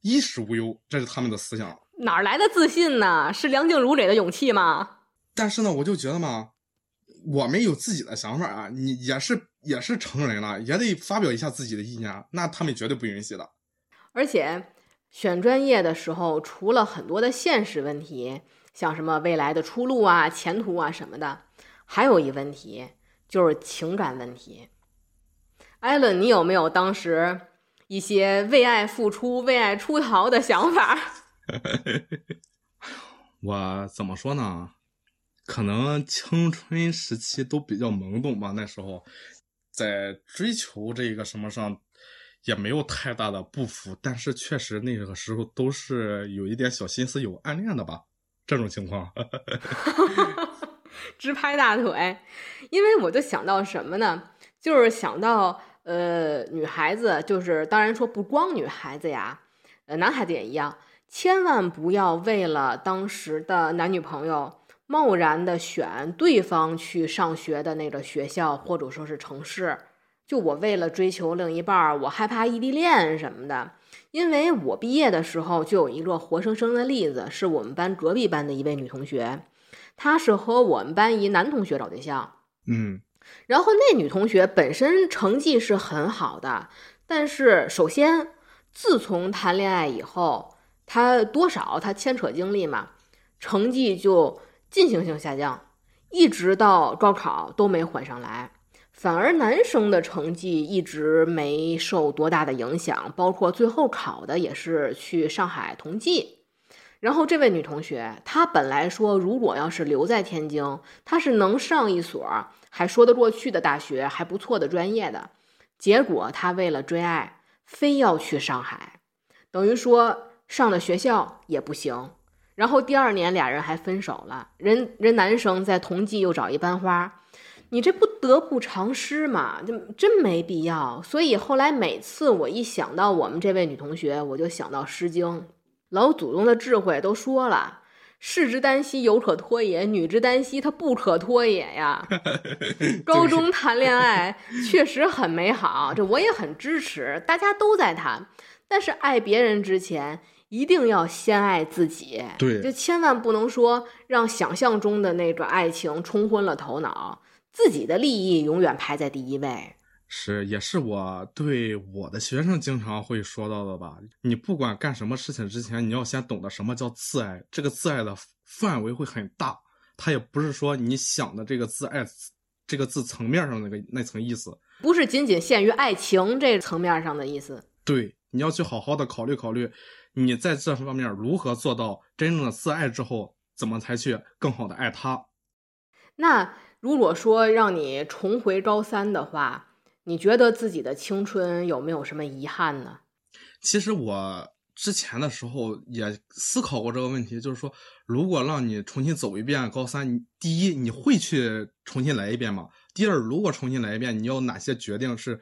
B: 衣食无忧，这是他们的思想。
A: 哪来的自信呢？是梁静茹给的勇气吗？
B: 但是呢，我就觉得嘛。我们有自己的想法啊，你也是也是成人了，也得发表一下自己的意见，那他们绝对不允许的。
A: 而且选专业的时候，除了很多的现实问题，像什么未来的出路啊、前途啊什么的，还有一问题就是情感问题。艾伦，你有没有当时一些为爱付出、为爱出逃的想法？
B: 我怎么说呢？可能青春时期都比较懵懂吧，那时候在追求这个什么上也没有太大的不服，但是确实那个时候都是有一点小心思、有暗恋的吧，这种情况。
A: 直拍大腿，因为我就想到什么呢？就是想到呃，女孩子，就是当然说不光女孩子呀，呃，男孩子也一样，千万不要为了当时的男女朋友。贸然的选对方去上学的那个学校，或者说是城市，就我为了追求另一半，我害怕异地恋什么的。因为我毕业的时候就有一个活生生的例子，是我们班隔壁班的一位女同学，她是和我们班一男同学找对象，
B: 嗯，
A: 然后那女同学本身成绩是很好的，但是首先自从谈恋爱以后，她多少她牵扯经历嘛，成绩就。进行性下降，一直到高考都没缓上来，反而男生的成绩一直没受多大的影响，包括最后考的也是去上海同济。然后这位女同学，她本来说如果要是留在天津，她是能上一所还说得过去的大学，还不错的专业的。结果她为了追爱，非要去上海，等于说上的学校也不行。然后第二年俩人还分手了，人人男生在同济又找一班花，你这不得不偿失嘛？就真没必要。所以后来每次我一想到我们这位女同学，我就想到《诗经》，老祖宗的智慧都说了：“士之耽兮，犹可脱也；女之耽兮，她不可脱也呀。”高中谈恋爱确实很美好，这我也很支持，大家都在谈。但是爱别人之前。一定要先爱自己，
B: 对，
A: 就千万不能说让想象中的那个爱情冲昏了头脑，自己的利益永远排在第一位。
B: 是，也是我对我的学生经常会说到的吧。你不管干什么事情之前，你要先懂得什么叫自爱。这个自爱的范围会很大，它也不是说你想的这个自爱这个字层面上那个那层意思，
A: 不是仅仅限于爱情这层面上的意思。
B: 对，你要去好好的考虑考虑。你在这方面如何做到真正的自爱之后，怎么才去更好的爱他？
A: 那如果说让你重回高三的话，你觉得自己的青春有没有什么遗憾呢？
B: 其实我之前的时候也思考过这个问题，就是说，如果让你重新走一遍高三，第一，你会去重新来一遍吗？第二，如果重新来一遍，你有哪些决定是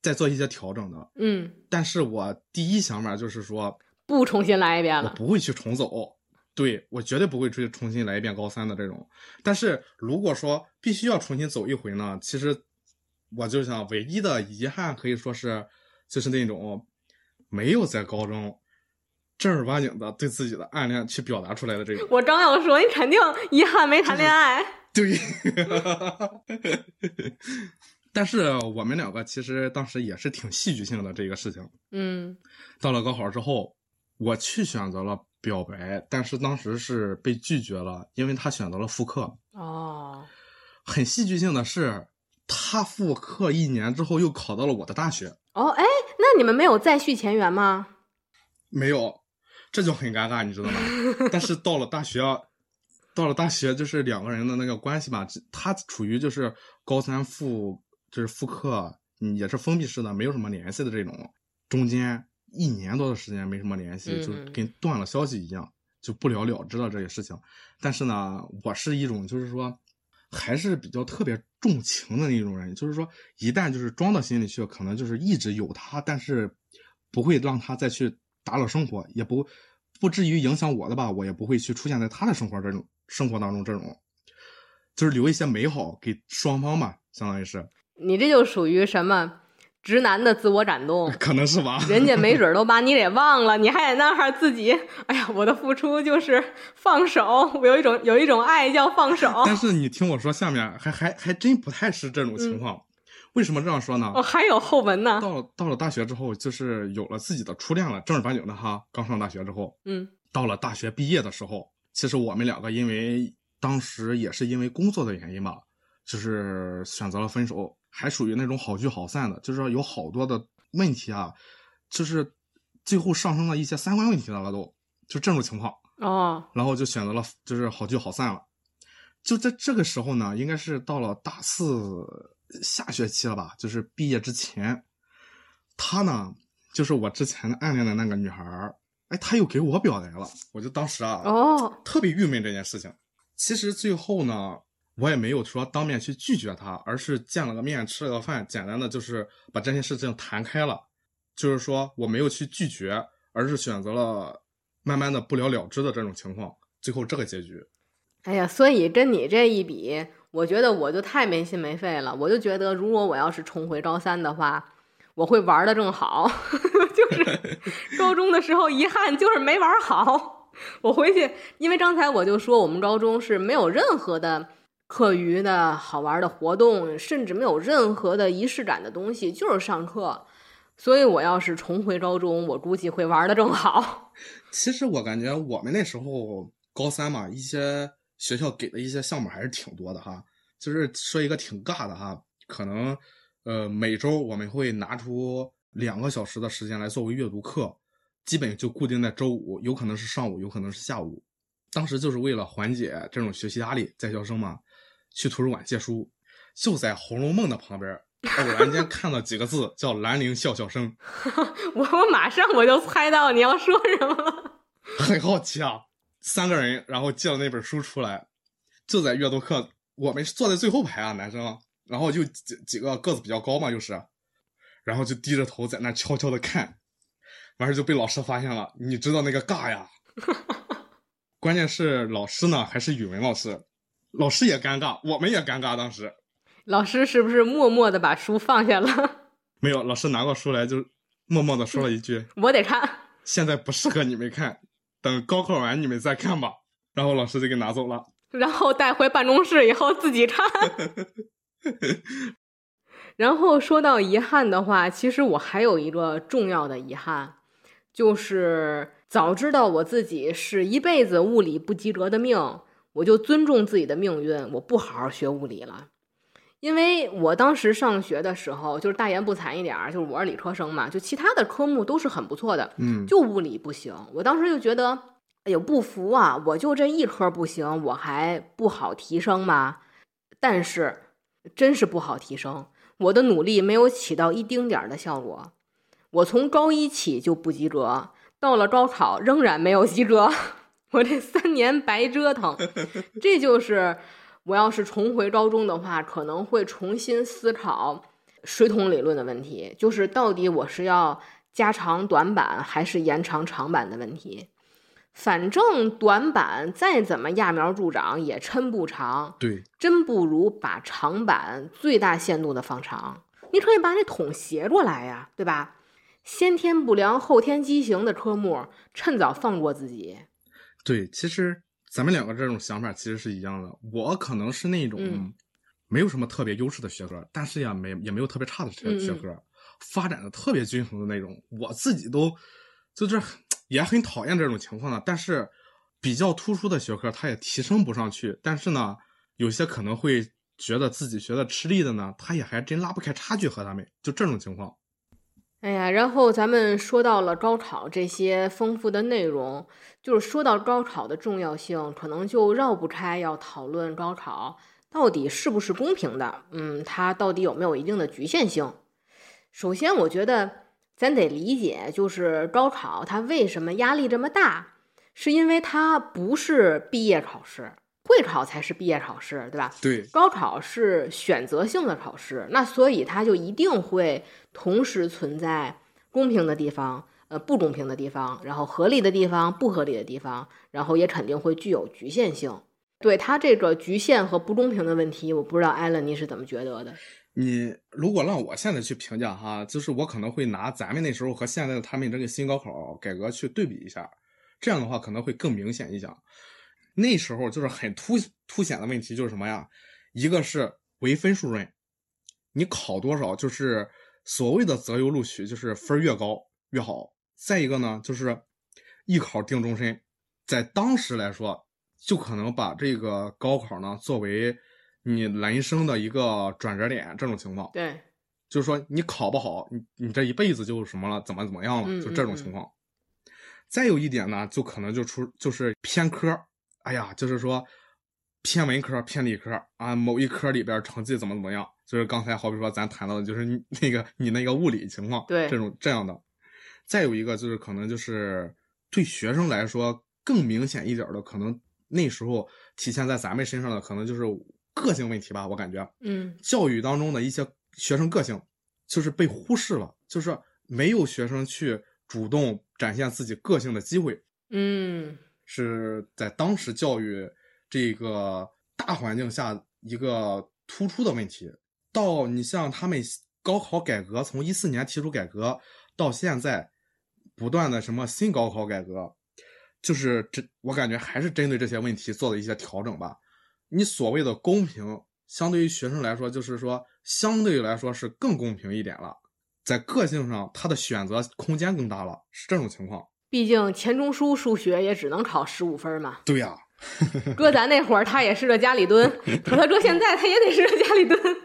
B: 再做一些调整的？
A: 嗯，
B: 但是我第一想法就是说。
A: 不重新来一遍了，
B: 我不会去重走，对我绝对不会去重新来一遍高三的这种。但是如果说必须要重新走一回呢，其实我就想，唯一的遗憾可以说是，就是那种没有在高中正儿八经的对自己的暗恋去表达出来的这种。
A: 我刚要说，你肯定遗憾没谈恋爱。
B: 对，但是我们两个其实当时也是挺戏剧性的这个事情。
A: 嗯，
B: 到了高考之后。我去选择了表白，但是当时是被拒绝了，因为他选择了复课。
A: 哦，
B: 很戏剧性的是，他复课一年之后又考到了我的大学。
A: 哦，哎，那你们没有再续前缘吗？
B: 没有，这就很尴尬，你知道吗？但是到了大学，到了大学就是两个人的那个关系吧，他处于就是高三复就是复课，也是封闭式的，没有什么联系的这种中间。一年多的时间没什么联系，就跟断了消息一样，就不了了之了这些事情。但是呢，我是一种就是说，还是比较特别重情的那种人，就是说，一旦就是装到心里去，可能就是一直有他，但是不会让他再去打扰生活，也不不至于影响我的吧，我也不会去出现在他的生活这种生活当中，这种就是留一些美好给双方吧，相当于是。
A: 你这就属于什么？直男的自我感动，
B: 可能是吧。
A: 人家没准都把你给忘了，你还在那儿自己。哎呀，我的付出就是放手，我有一种有一种爱叫放手。
B: 但是你听我说，下面还还还真不太是这种情况。为什么这样说呢？
A: 哦，还有后文呢。
B: 到了到了大学之后，就是有了自己的初恋了，正儿八经的哈。刚上大学之后，
A: 嗯，
B: 到了大学毕业的时候，其实我们两个因为当时也是因为工作的原因吧，就是选择了分手，还属于那种好聚好散的，就是说有好多的问题啊，就是最后上升了一些三观问题的了，都就这种情况。
A: 哦，
B: 然后就选择了就是好聚好散了。就在这个时候呢，应该是到了大四下学期了吧，就是毕业之前，他呢，就是我之前暗恋的那个女孩儿，哎，他又给我表白了，我就当时啊，
A: 哦，
B: 特别郁闷这件事情。其实最后呢，我也没有说当面去拒绝他，而是见了个面，吃了个饭，简单的就是把这件事情谈开了。就是说我没有去拒绝，而是选择了慢慢的不了了之的这种情况，最后这个结局。
A: 哎呀，所以跟你这一比，我觉得我就太没心没肺了。我就觉得，如果我要是重回高三的话，我会玩的更好。就是 高中的时候，遗憾就是没玩好。我回去，因为刚才我就说，我们高中是没有任何的课余的好玩的活动，甚至没有任何的仪式感的东西，就是上课。所以我要是重回高中，我估计会玩的正好。
B: 其实我感觉我们那时候高三嘛，一些。学校给的一些项目还是挺多的哈，就是说一个挺尬的哈，可能呃每周我们会拿出两个小时的时间来作为阅读课，基本就固定在周五，有可能是上午，有可能是下午。当时就是为了缓解这种学习压力，在校生嘛，去图书馆借书，就在《红楼梦》的旁边，偶然间看到几个字叫“兰陵笑笑生 ”，
A: 我我马上我就猜到你要说什么了，
B: 很好奇啊。三个人，然后借了那本书出来，就在阅读课，我们是坐在最后排啊，男生，然后就几几个个子比较高嘛，就是，然后就低着头在那悄悄的看，完事就被老师发现了，你知道那个尬呀？关键是老师呢，还是语文老师，老师也尴尬，我们也尴尬，当时，
A: 老师是不是默默的把书放下了？
B: 没有，老师拿过书来就默默的说了一句：“
A: 我得看。”
B: 现在不适合你们看。等高考完你们再看吧，然后老师就给拿走了，
A: 然后带回办公室以后自己看。然后说到遗憾的话，其实我还有一个重要的遗憾，就是早知道我自己是一辈子物理不及格的命，我就尊重自己的命运，我不好好学物理了。因为我当时上学的时候，就是大言不惭一点儿，就是我是理科生嘛，就其他的科目都是很不错的，
B: 嗯，
A: 就物理不行。我当时就觉得，哎呦不服啊！我就这一科不行，我还不好提升吗？但是真是不好提升，我的努力没有起到一丁点儿的效果。我从高一起就不及格，到了高考仍然没有及格，我这三年白折腾，这就是。我要是重回高中的话，可能会重新思考水桶理论的问题，就是到底我是要加长短板还是延长长板的问题。反正短板再怎么揠苗助长也抻不长，
B: 对，
A: 真不如把长板最大限度的放长。你可以把那桶斜过来呀，对吧？先天不良后天畸形的科目，趁早放过自己。
B: 对，其实。咱们两个这种想法其实是一样的。我可能是那种没有什么特别优势的学科，但是也没也没有特别差的学学科，发展的特别均衡的那种。我自己都就是也很讨厌这种情况的。但是比较突出的学科，它也提升不上去。但是呢，有些可能会觉得自己学的吃力的呢，他也还真拉不开差距和他们，就这种情况。
A: 哎呀，然后咱们说到了高考这些丰富的内容，就是说到高考的重要性，可能就绕不开要讨论高考到底是不是公平的。嗯，它到底有没有一定的局限性？首先，我觉得咱得理解，就是高考它为什么压力这么大，是因为它不是毕业考试。会考才是毕业考试，对吧？
B: 对，
A: 高考是选择性的考试，那所以它就一定会同时存在公平的地方，呃，不公平的地方，然后合理的地方，不合理的地方，然后也肯定会具有局限性。对它这个局限和不公平的问题，我不知道艾伦你是怎么觉得的？
B: 你如果让我现在去评价哈，就是我可能会拿咱们那时候和现在的他们这个新高考改革去对比一下，这样的话可能会更明显一些。那时候就是很突凸显的问题就是什么呀？一个是唯分数论，你考多少就是所谓的择优录取，就是分儿越高越好。再一个呢，就是艺考定终身，在当时来说，就可能把这个高考呢作为你人生的一个转折点，这种情况。
A: 对，
B: 就是说你考不好，你你这一辈子就什么了，怎么怎么样了，
A: 嗯
B: 就这种情况。再有一点呢，就可能就出就是偏科，哎呀，就是说偏文科、偏理科啊，某一科里边成绩怎么怎么样，就是刚才好比说咱谈到的，就是你那个你那个物理情况，
A: 对
B: 这种这样的。再有一个就是可能就是对学生来说更明显一点的，可能那时候体现在咱们身上的，可能就是个性问题吧，我感觉。
A: 嗯
B: 教育当中的一些学生个性，就是被忽视了，就是没有学生去主动展现自己个性的机会，
A: 嗯
B: 是在当时教育这个大环境下一个突出的问题。到你像他们高考改革，从一四年提出改革到现在，不断的什么新高考改革，就是这我感觉还是针对这些问题做的一些调整吧。你所谓的公平，相对于学生来说，就是说相对来说是更公平一点了，在个性上他的选择空间更大了，是这种情况。
A: 毕竟钱钟书数学也只能考十五分嘛。
B: 对呀、
A: 搁咱那会儿，他也是个家里蹲；可他搁现在，他也得是个家里蹲。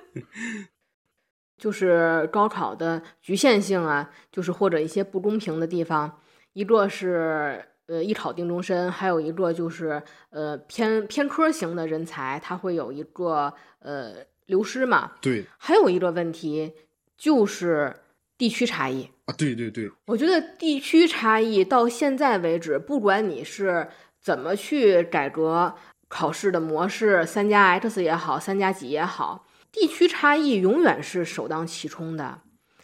A: 就是高考的局限性啊，就是或者一些不公平的地方，一个是呃一考定终身，还有一个就是呃偏偏科型的人才，他会有一个呃流失嘛。
B: 对
A: 还有一个问题就是地区差异。
B: 啊，对对对，
A: 我觉得地区差异到现在为止，不管你是怎么去改革考试的模式，三加 X 也好，三加几也好，地区差异永远是首当其冲的。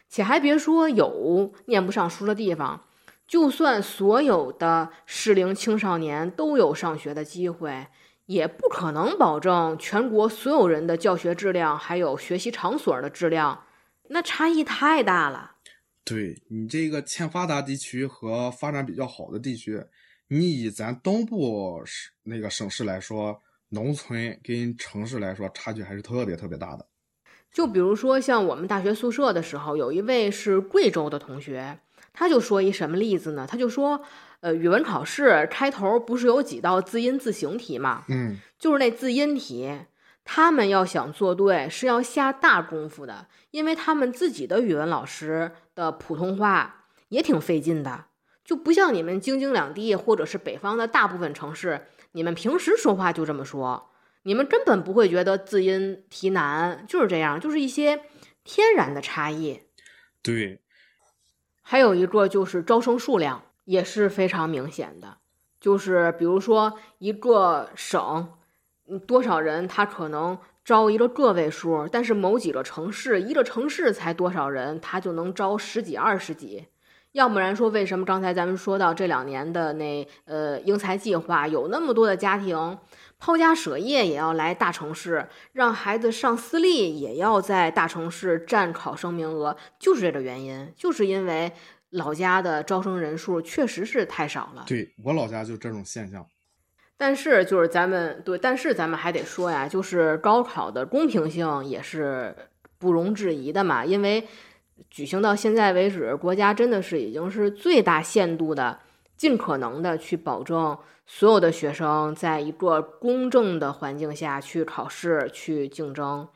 A: 且还别说有念不上书的地方，就算所有的适龄青少年都有上学的机会，也不可能保证全国所有人的教学质量还有学习场所的质量，那差异太大了。
B: 对你这个欠发达地区和发展比较好的地区，你以咱东部市那个省市来说，农村跟城市来说差距还是特别特别大的。
A: 就比如说，像我们大学宿舍的时候，有一位是贵州的同学，他就说一什么例子呢？他就说，呃，语文考试开头不是有几道字音字形题嘛，
B: 嗯，
A: 就是那字音题，他们要想做对是要下大功夫的，因为他们自己的语文老师的普通话也挺费劲的，就不像你们京津两地或者是北方的大部分城市，你们平时说话就这么说。你们根本不会觉得字音题难，就是这样，就是一些天然的差异。
B: 对，
A: 还有一个就是招生数量也是非常明显的，就是比如说一个省，多少人，他可能招一个个位数，但是某几个城市，一个城市才多少人，他就能招十几、二十几。要不然说，为什么刚才咱们说到这两年的那呃英才计划，有那么多的家庭抛家舍业也要来大城市，让孩子上私立也要在大城市占考生名额，就是这个原因，就是因为老家的招生人数确实是太少了。
B: 对我老家就这种现象。
A: 但是就是咱们对，但是咱们还得说呀，就是高考的公平性也是不容置疑的嘛，因为举行到现在为止，国家真的是已经是最大限度的、尽可能的去保证所有的学生在一个公正的环境下去考试、去竞争，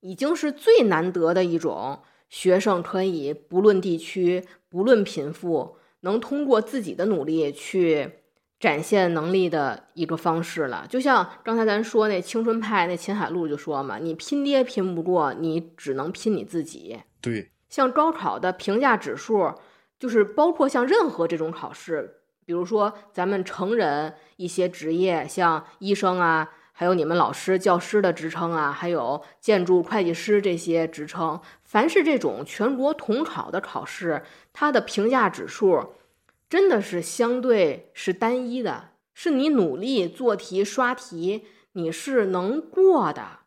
A: 已经是最难得的一种学生可以不论地区、不论贫富，能通过自己的努力去。展现能力的一个方式了，就像刚才咱说那青春派那秦海璐就说嘛，你拼爹拼不过，你只能拼你自己。
B: 对，
A: 像高考的评价指数，就是包括像任何这种考试，比如说咱们成人一些职业，像医生啊，还有你们老师、教师的职称啊，还有建筑、会计师这些职称，凡是这种全国统考的考试，它的评价指数。真的是相对是单一的，是你努力做题、刷题，你是能过的。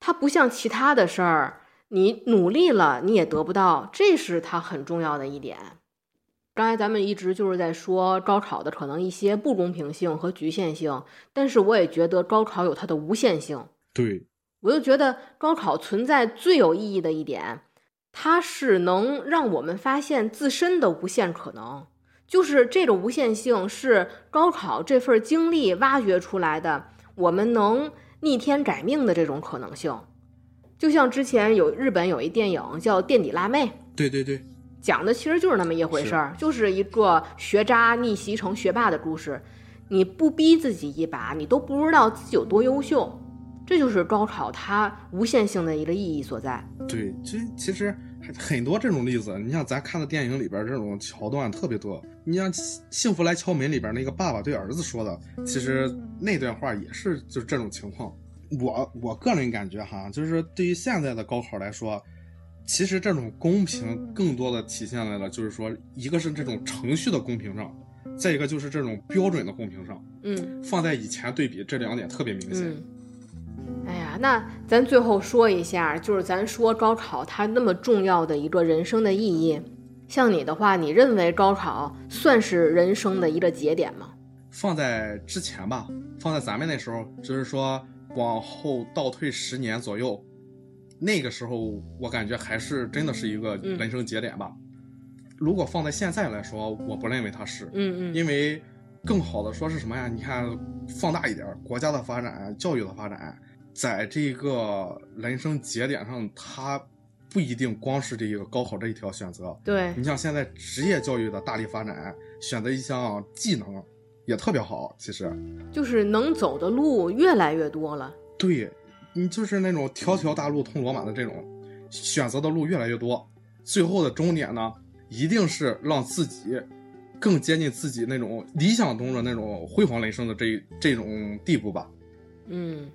A: 它不像其他的事儿，你努力了你也得不到，这是它很重要的一点。刚才咱们一直就是在说高考的可能一些不公平性和局限性，但是我也觉得高考有它的无限性。
B: 对，
A: 我就觉得高考存在最有意义的一点，它是能让我们发现自身的无限可能。就是这种无限性是高考这份经历挖掘出来的，我们能逆天改命的这种可能性。就像之前有日本有一电影叫《垫底辣妹》，
C: 对对对，
A: 讲的其实就是那么一回事儿，就是一个学渣逆袭成学霸的故事。你不逼自己一把，你都不知道自己有多优秀。这就是高考它无限性的一个意义所在。
B: 对，其实其实很多这种例子，你像咱看的电影里边这种桥段特别多。你像《幸福来敲门》里边那个爸爸对儿子说的，其实那段话也是就是这种情况。我我个人感觉哈，就是对于现在的高考来说，其实这种公平更多的体现在了，就是说一个是这种程序的公平上，再一个就是这种标准的公平上。
A: 嗯，
B: 放在以前对比，这两点特别明显。
A: 哎呀，那咱最后说一下，就是咱说高考它那么重要的一个人生的意义。像你的话，你认为高考算是人生的一个节点吗？
B: 放在之前吧，放在咱们那时候，就是说往后倒退十年左右，那个时候我感觉还是真的是一个人生节点吧。如果放在现在来说，我不认为它是，
A: 嗯嗯，
B: 因为更好的说是什么呀？你看，放大一点，国家的发展，教育的发展。在这个人生节点上，他不一定光是这一个高考这一条选择。
A: 对
B: 你像现在职业教育的大力发展，选择一项技能也特别好。其实
A: 就是能走的路越来越多了。
B: 对，你就是那种条条大路通罗马的这种选择的路越来越多，最后的终点呢，一定是让自己更接近自己那种理想中的那种辉煌人生的这这种地步吧。
A: 嗯。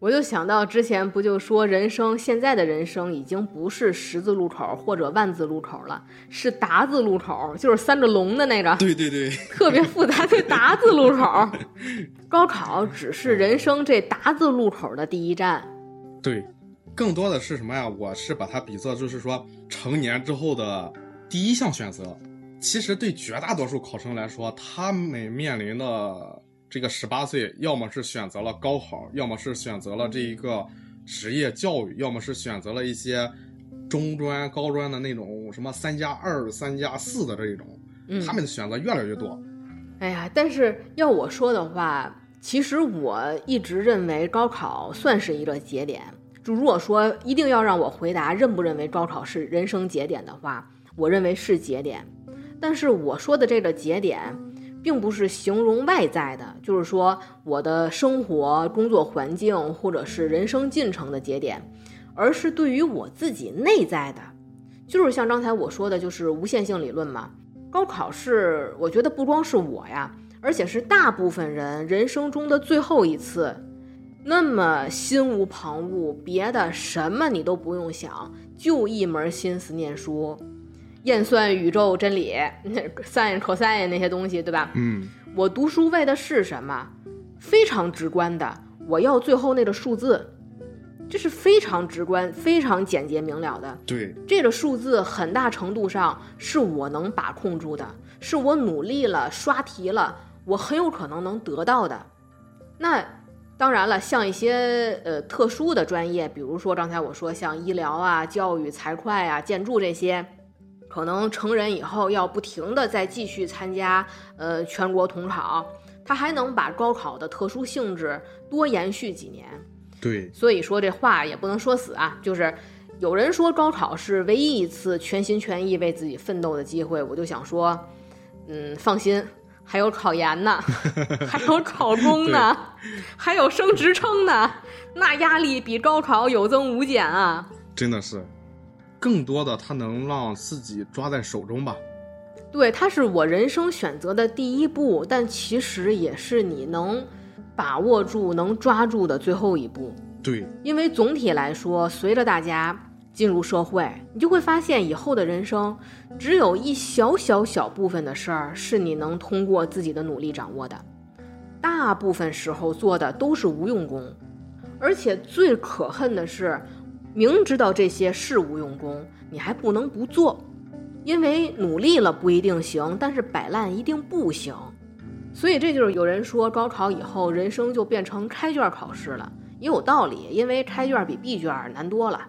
A: 我就想到之前不就说人生现在的人生已经不是十字路口或者万字路口了，是达字路口，就是三个龙的那个。
B: 对对对，
A: 特别复杂的达字路口。高考只是人生这达字路口的第一站。
B: 对，更多的是什么呀？我是把它比作就是说成年之后的第一项选择。其实对绝大多数考生来说，他们面临的。这个十八岁，要么是选择了高考，要么是选择了这一个职业教育，要么是选择了一些中专、高专的那种什么三加二、三加四的这一种，他们的选择越来越多。
A: 哎呀，但是要我说的话，其实我一直认为高考算是一个节点。就如果说一定要让我回答认不认为高考是人生节点的话，我认为是节点。但是我说的这个节点。并不是形容外在的，就是说我的生活、工作环境或者是人生进程的节点，而是对于我自己内在的，就是像刚才我说的，就是无限性理论嘛。高考是，我觉得不光是我呀，而且是大部分人人生中的最后一次，那么心无旁骛，别的什么你都不用想，就一门心思念书。验算宇宙真理，那 sin、cos 那些东西，对吧？
B: 嗯，
A: 我读书为的是什么？非常直观的，我要最后那个数字，这是非常直观、非常简洁明了的。
B: 对，
A: 这个数字很大程度上是我能把控住的，是我努力了、刷题了，我很有可能能得到的。那当然了，像一些呃特殊的专业，比如说刚才我说像医疗啊、教育、财会啊、建筑这些。可能成人以后要不停的再继续参加，呃，全国统考，他还能把高考的特殊性质多延续几年。
B: 对，
A: 所以说这话也不能说死啊，就是有人说高考是唯一一次全心全意为自己奋斗的机会，我就想说，嗯，放心，还有考研呢，还有考公呢，还有升职称呢，那压力比高考有增无减啊，
B: 真的是。更多的，他能让自己抓在手中吧？
A: 对，它是我人生选择的第一步，但其实也是你能把握住、能抓住的最后一步。
B: 对，
A: 因为总体来说，随着大家进入社会，你就会发现，以后的人生只有一小小小部分的事儿是你能通过自己的努力掌握的，大部分时候做的都是无用功，而且最可恨的是。明知道这些是无用功，你还不能不做，因为努力了不一定行，但是摆烂一定不行。所以这就是有人说高考以后人生就变成开卷考试了，也有道理，因为开卷比闭卷难多了，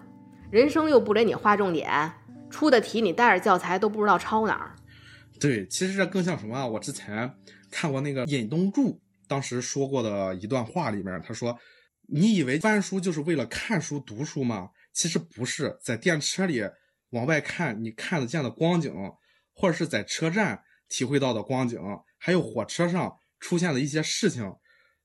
A: 人生又不给你划重点，出的题你带着教材都不知道抄哪儿。
B: 对，其实这更像什么啊？我之前看过那个尹东柱当时说过的一段话，里面他说：“你以为翻书就是为了看书读书吗？其实不是，在电车里往外看，你看得见的光景，或者是在车站体会到的光景，还有火车上出现的一些事情，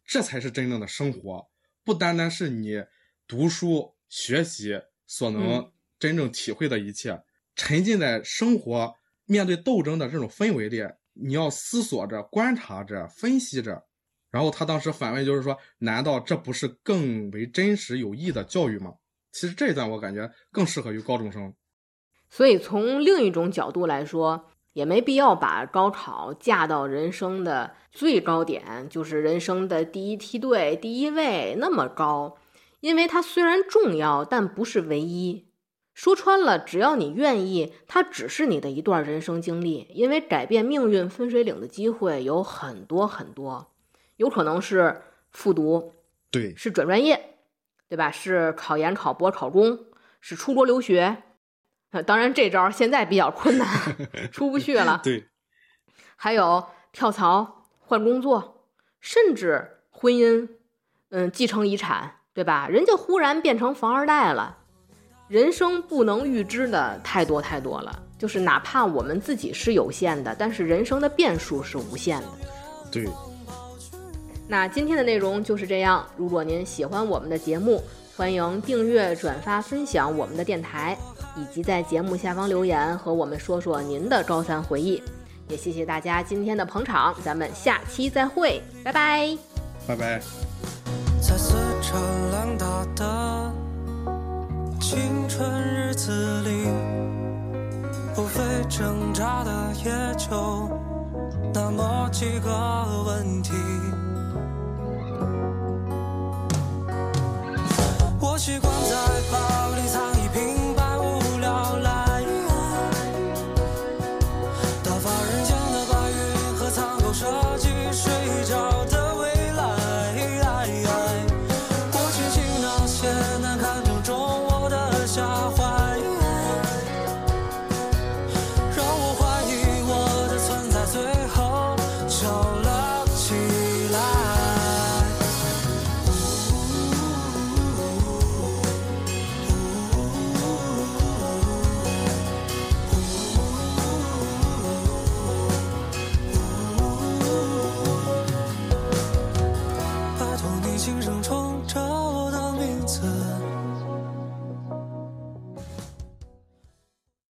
B: 这才是真正的生活，不单单是你读书学习所能真正体会的一切。沉浸在生活。”面对斗争的这种氛围里，你要思索着、观察着、分析着，然后他当时反问，就是说，难道这不是更为真实有益的教育吗？其实这一段我感觉更适合于高中生。
A: 所以从另一种角度来说，也没必要把高考架到人生的最高点，就是人生的第一梯队、第一位那么高，因为它虽然重要，但不是唯一。说穿了，只要你愿意，它只是你的一段人生经历。因为改变命运分水岭的机会有很多很多，有可能是复读，
B: 对，
A: 是转专业，对吧？是考研、考博、考公，是出国留学。当然，这招现在比较困难，出不去了。
B: 对，
A: 还有跳槽、换工作，甚至婚姻，嗯，继承遗产，对吧？人家忽然变成房二代了。人生不能预知的太多太多了，就是哪怕我们自己是有限的，但是人生的变数是无限的。
B: 对。
A: 那今天的内容就是这样。如果您喜欢我们的节目，欢迎订阅、转发、分享我们的电台，以及在节目下方留言和我们说说您的高三回忆。也谢谢大家今天的捧场，咱们下期再会，拜拜。
B: 拜拜。
D: 青春日子里，无非挣扎的也就那么几个问题。我习惯在包里藏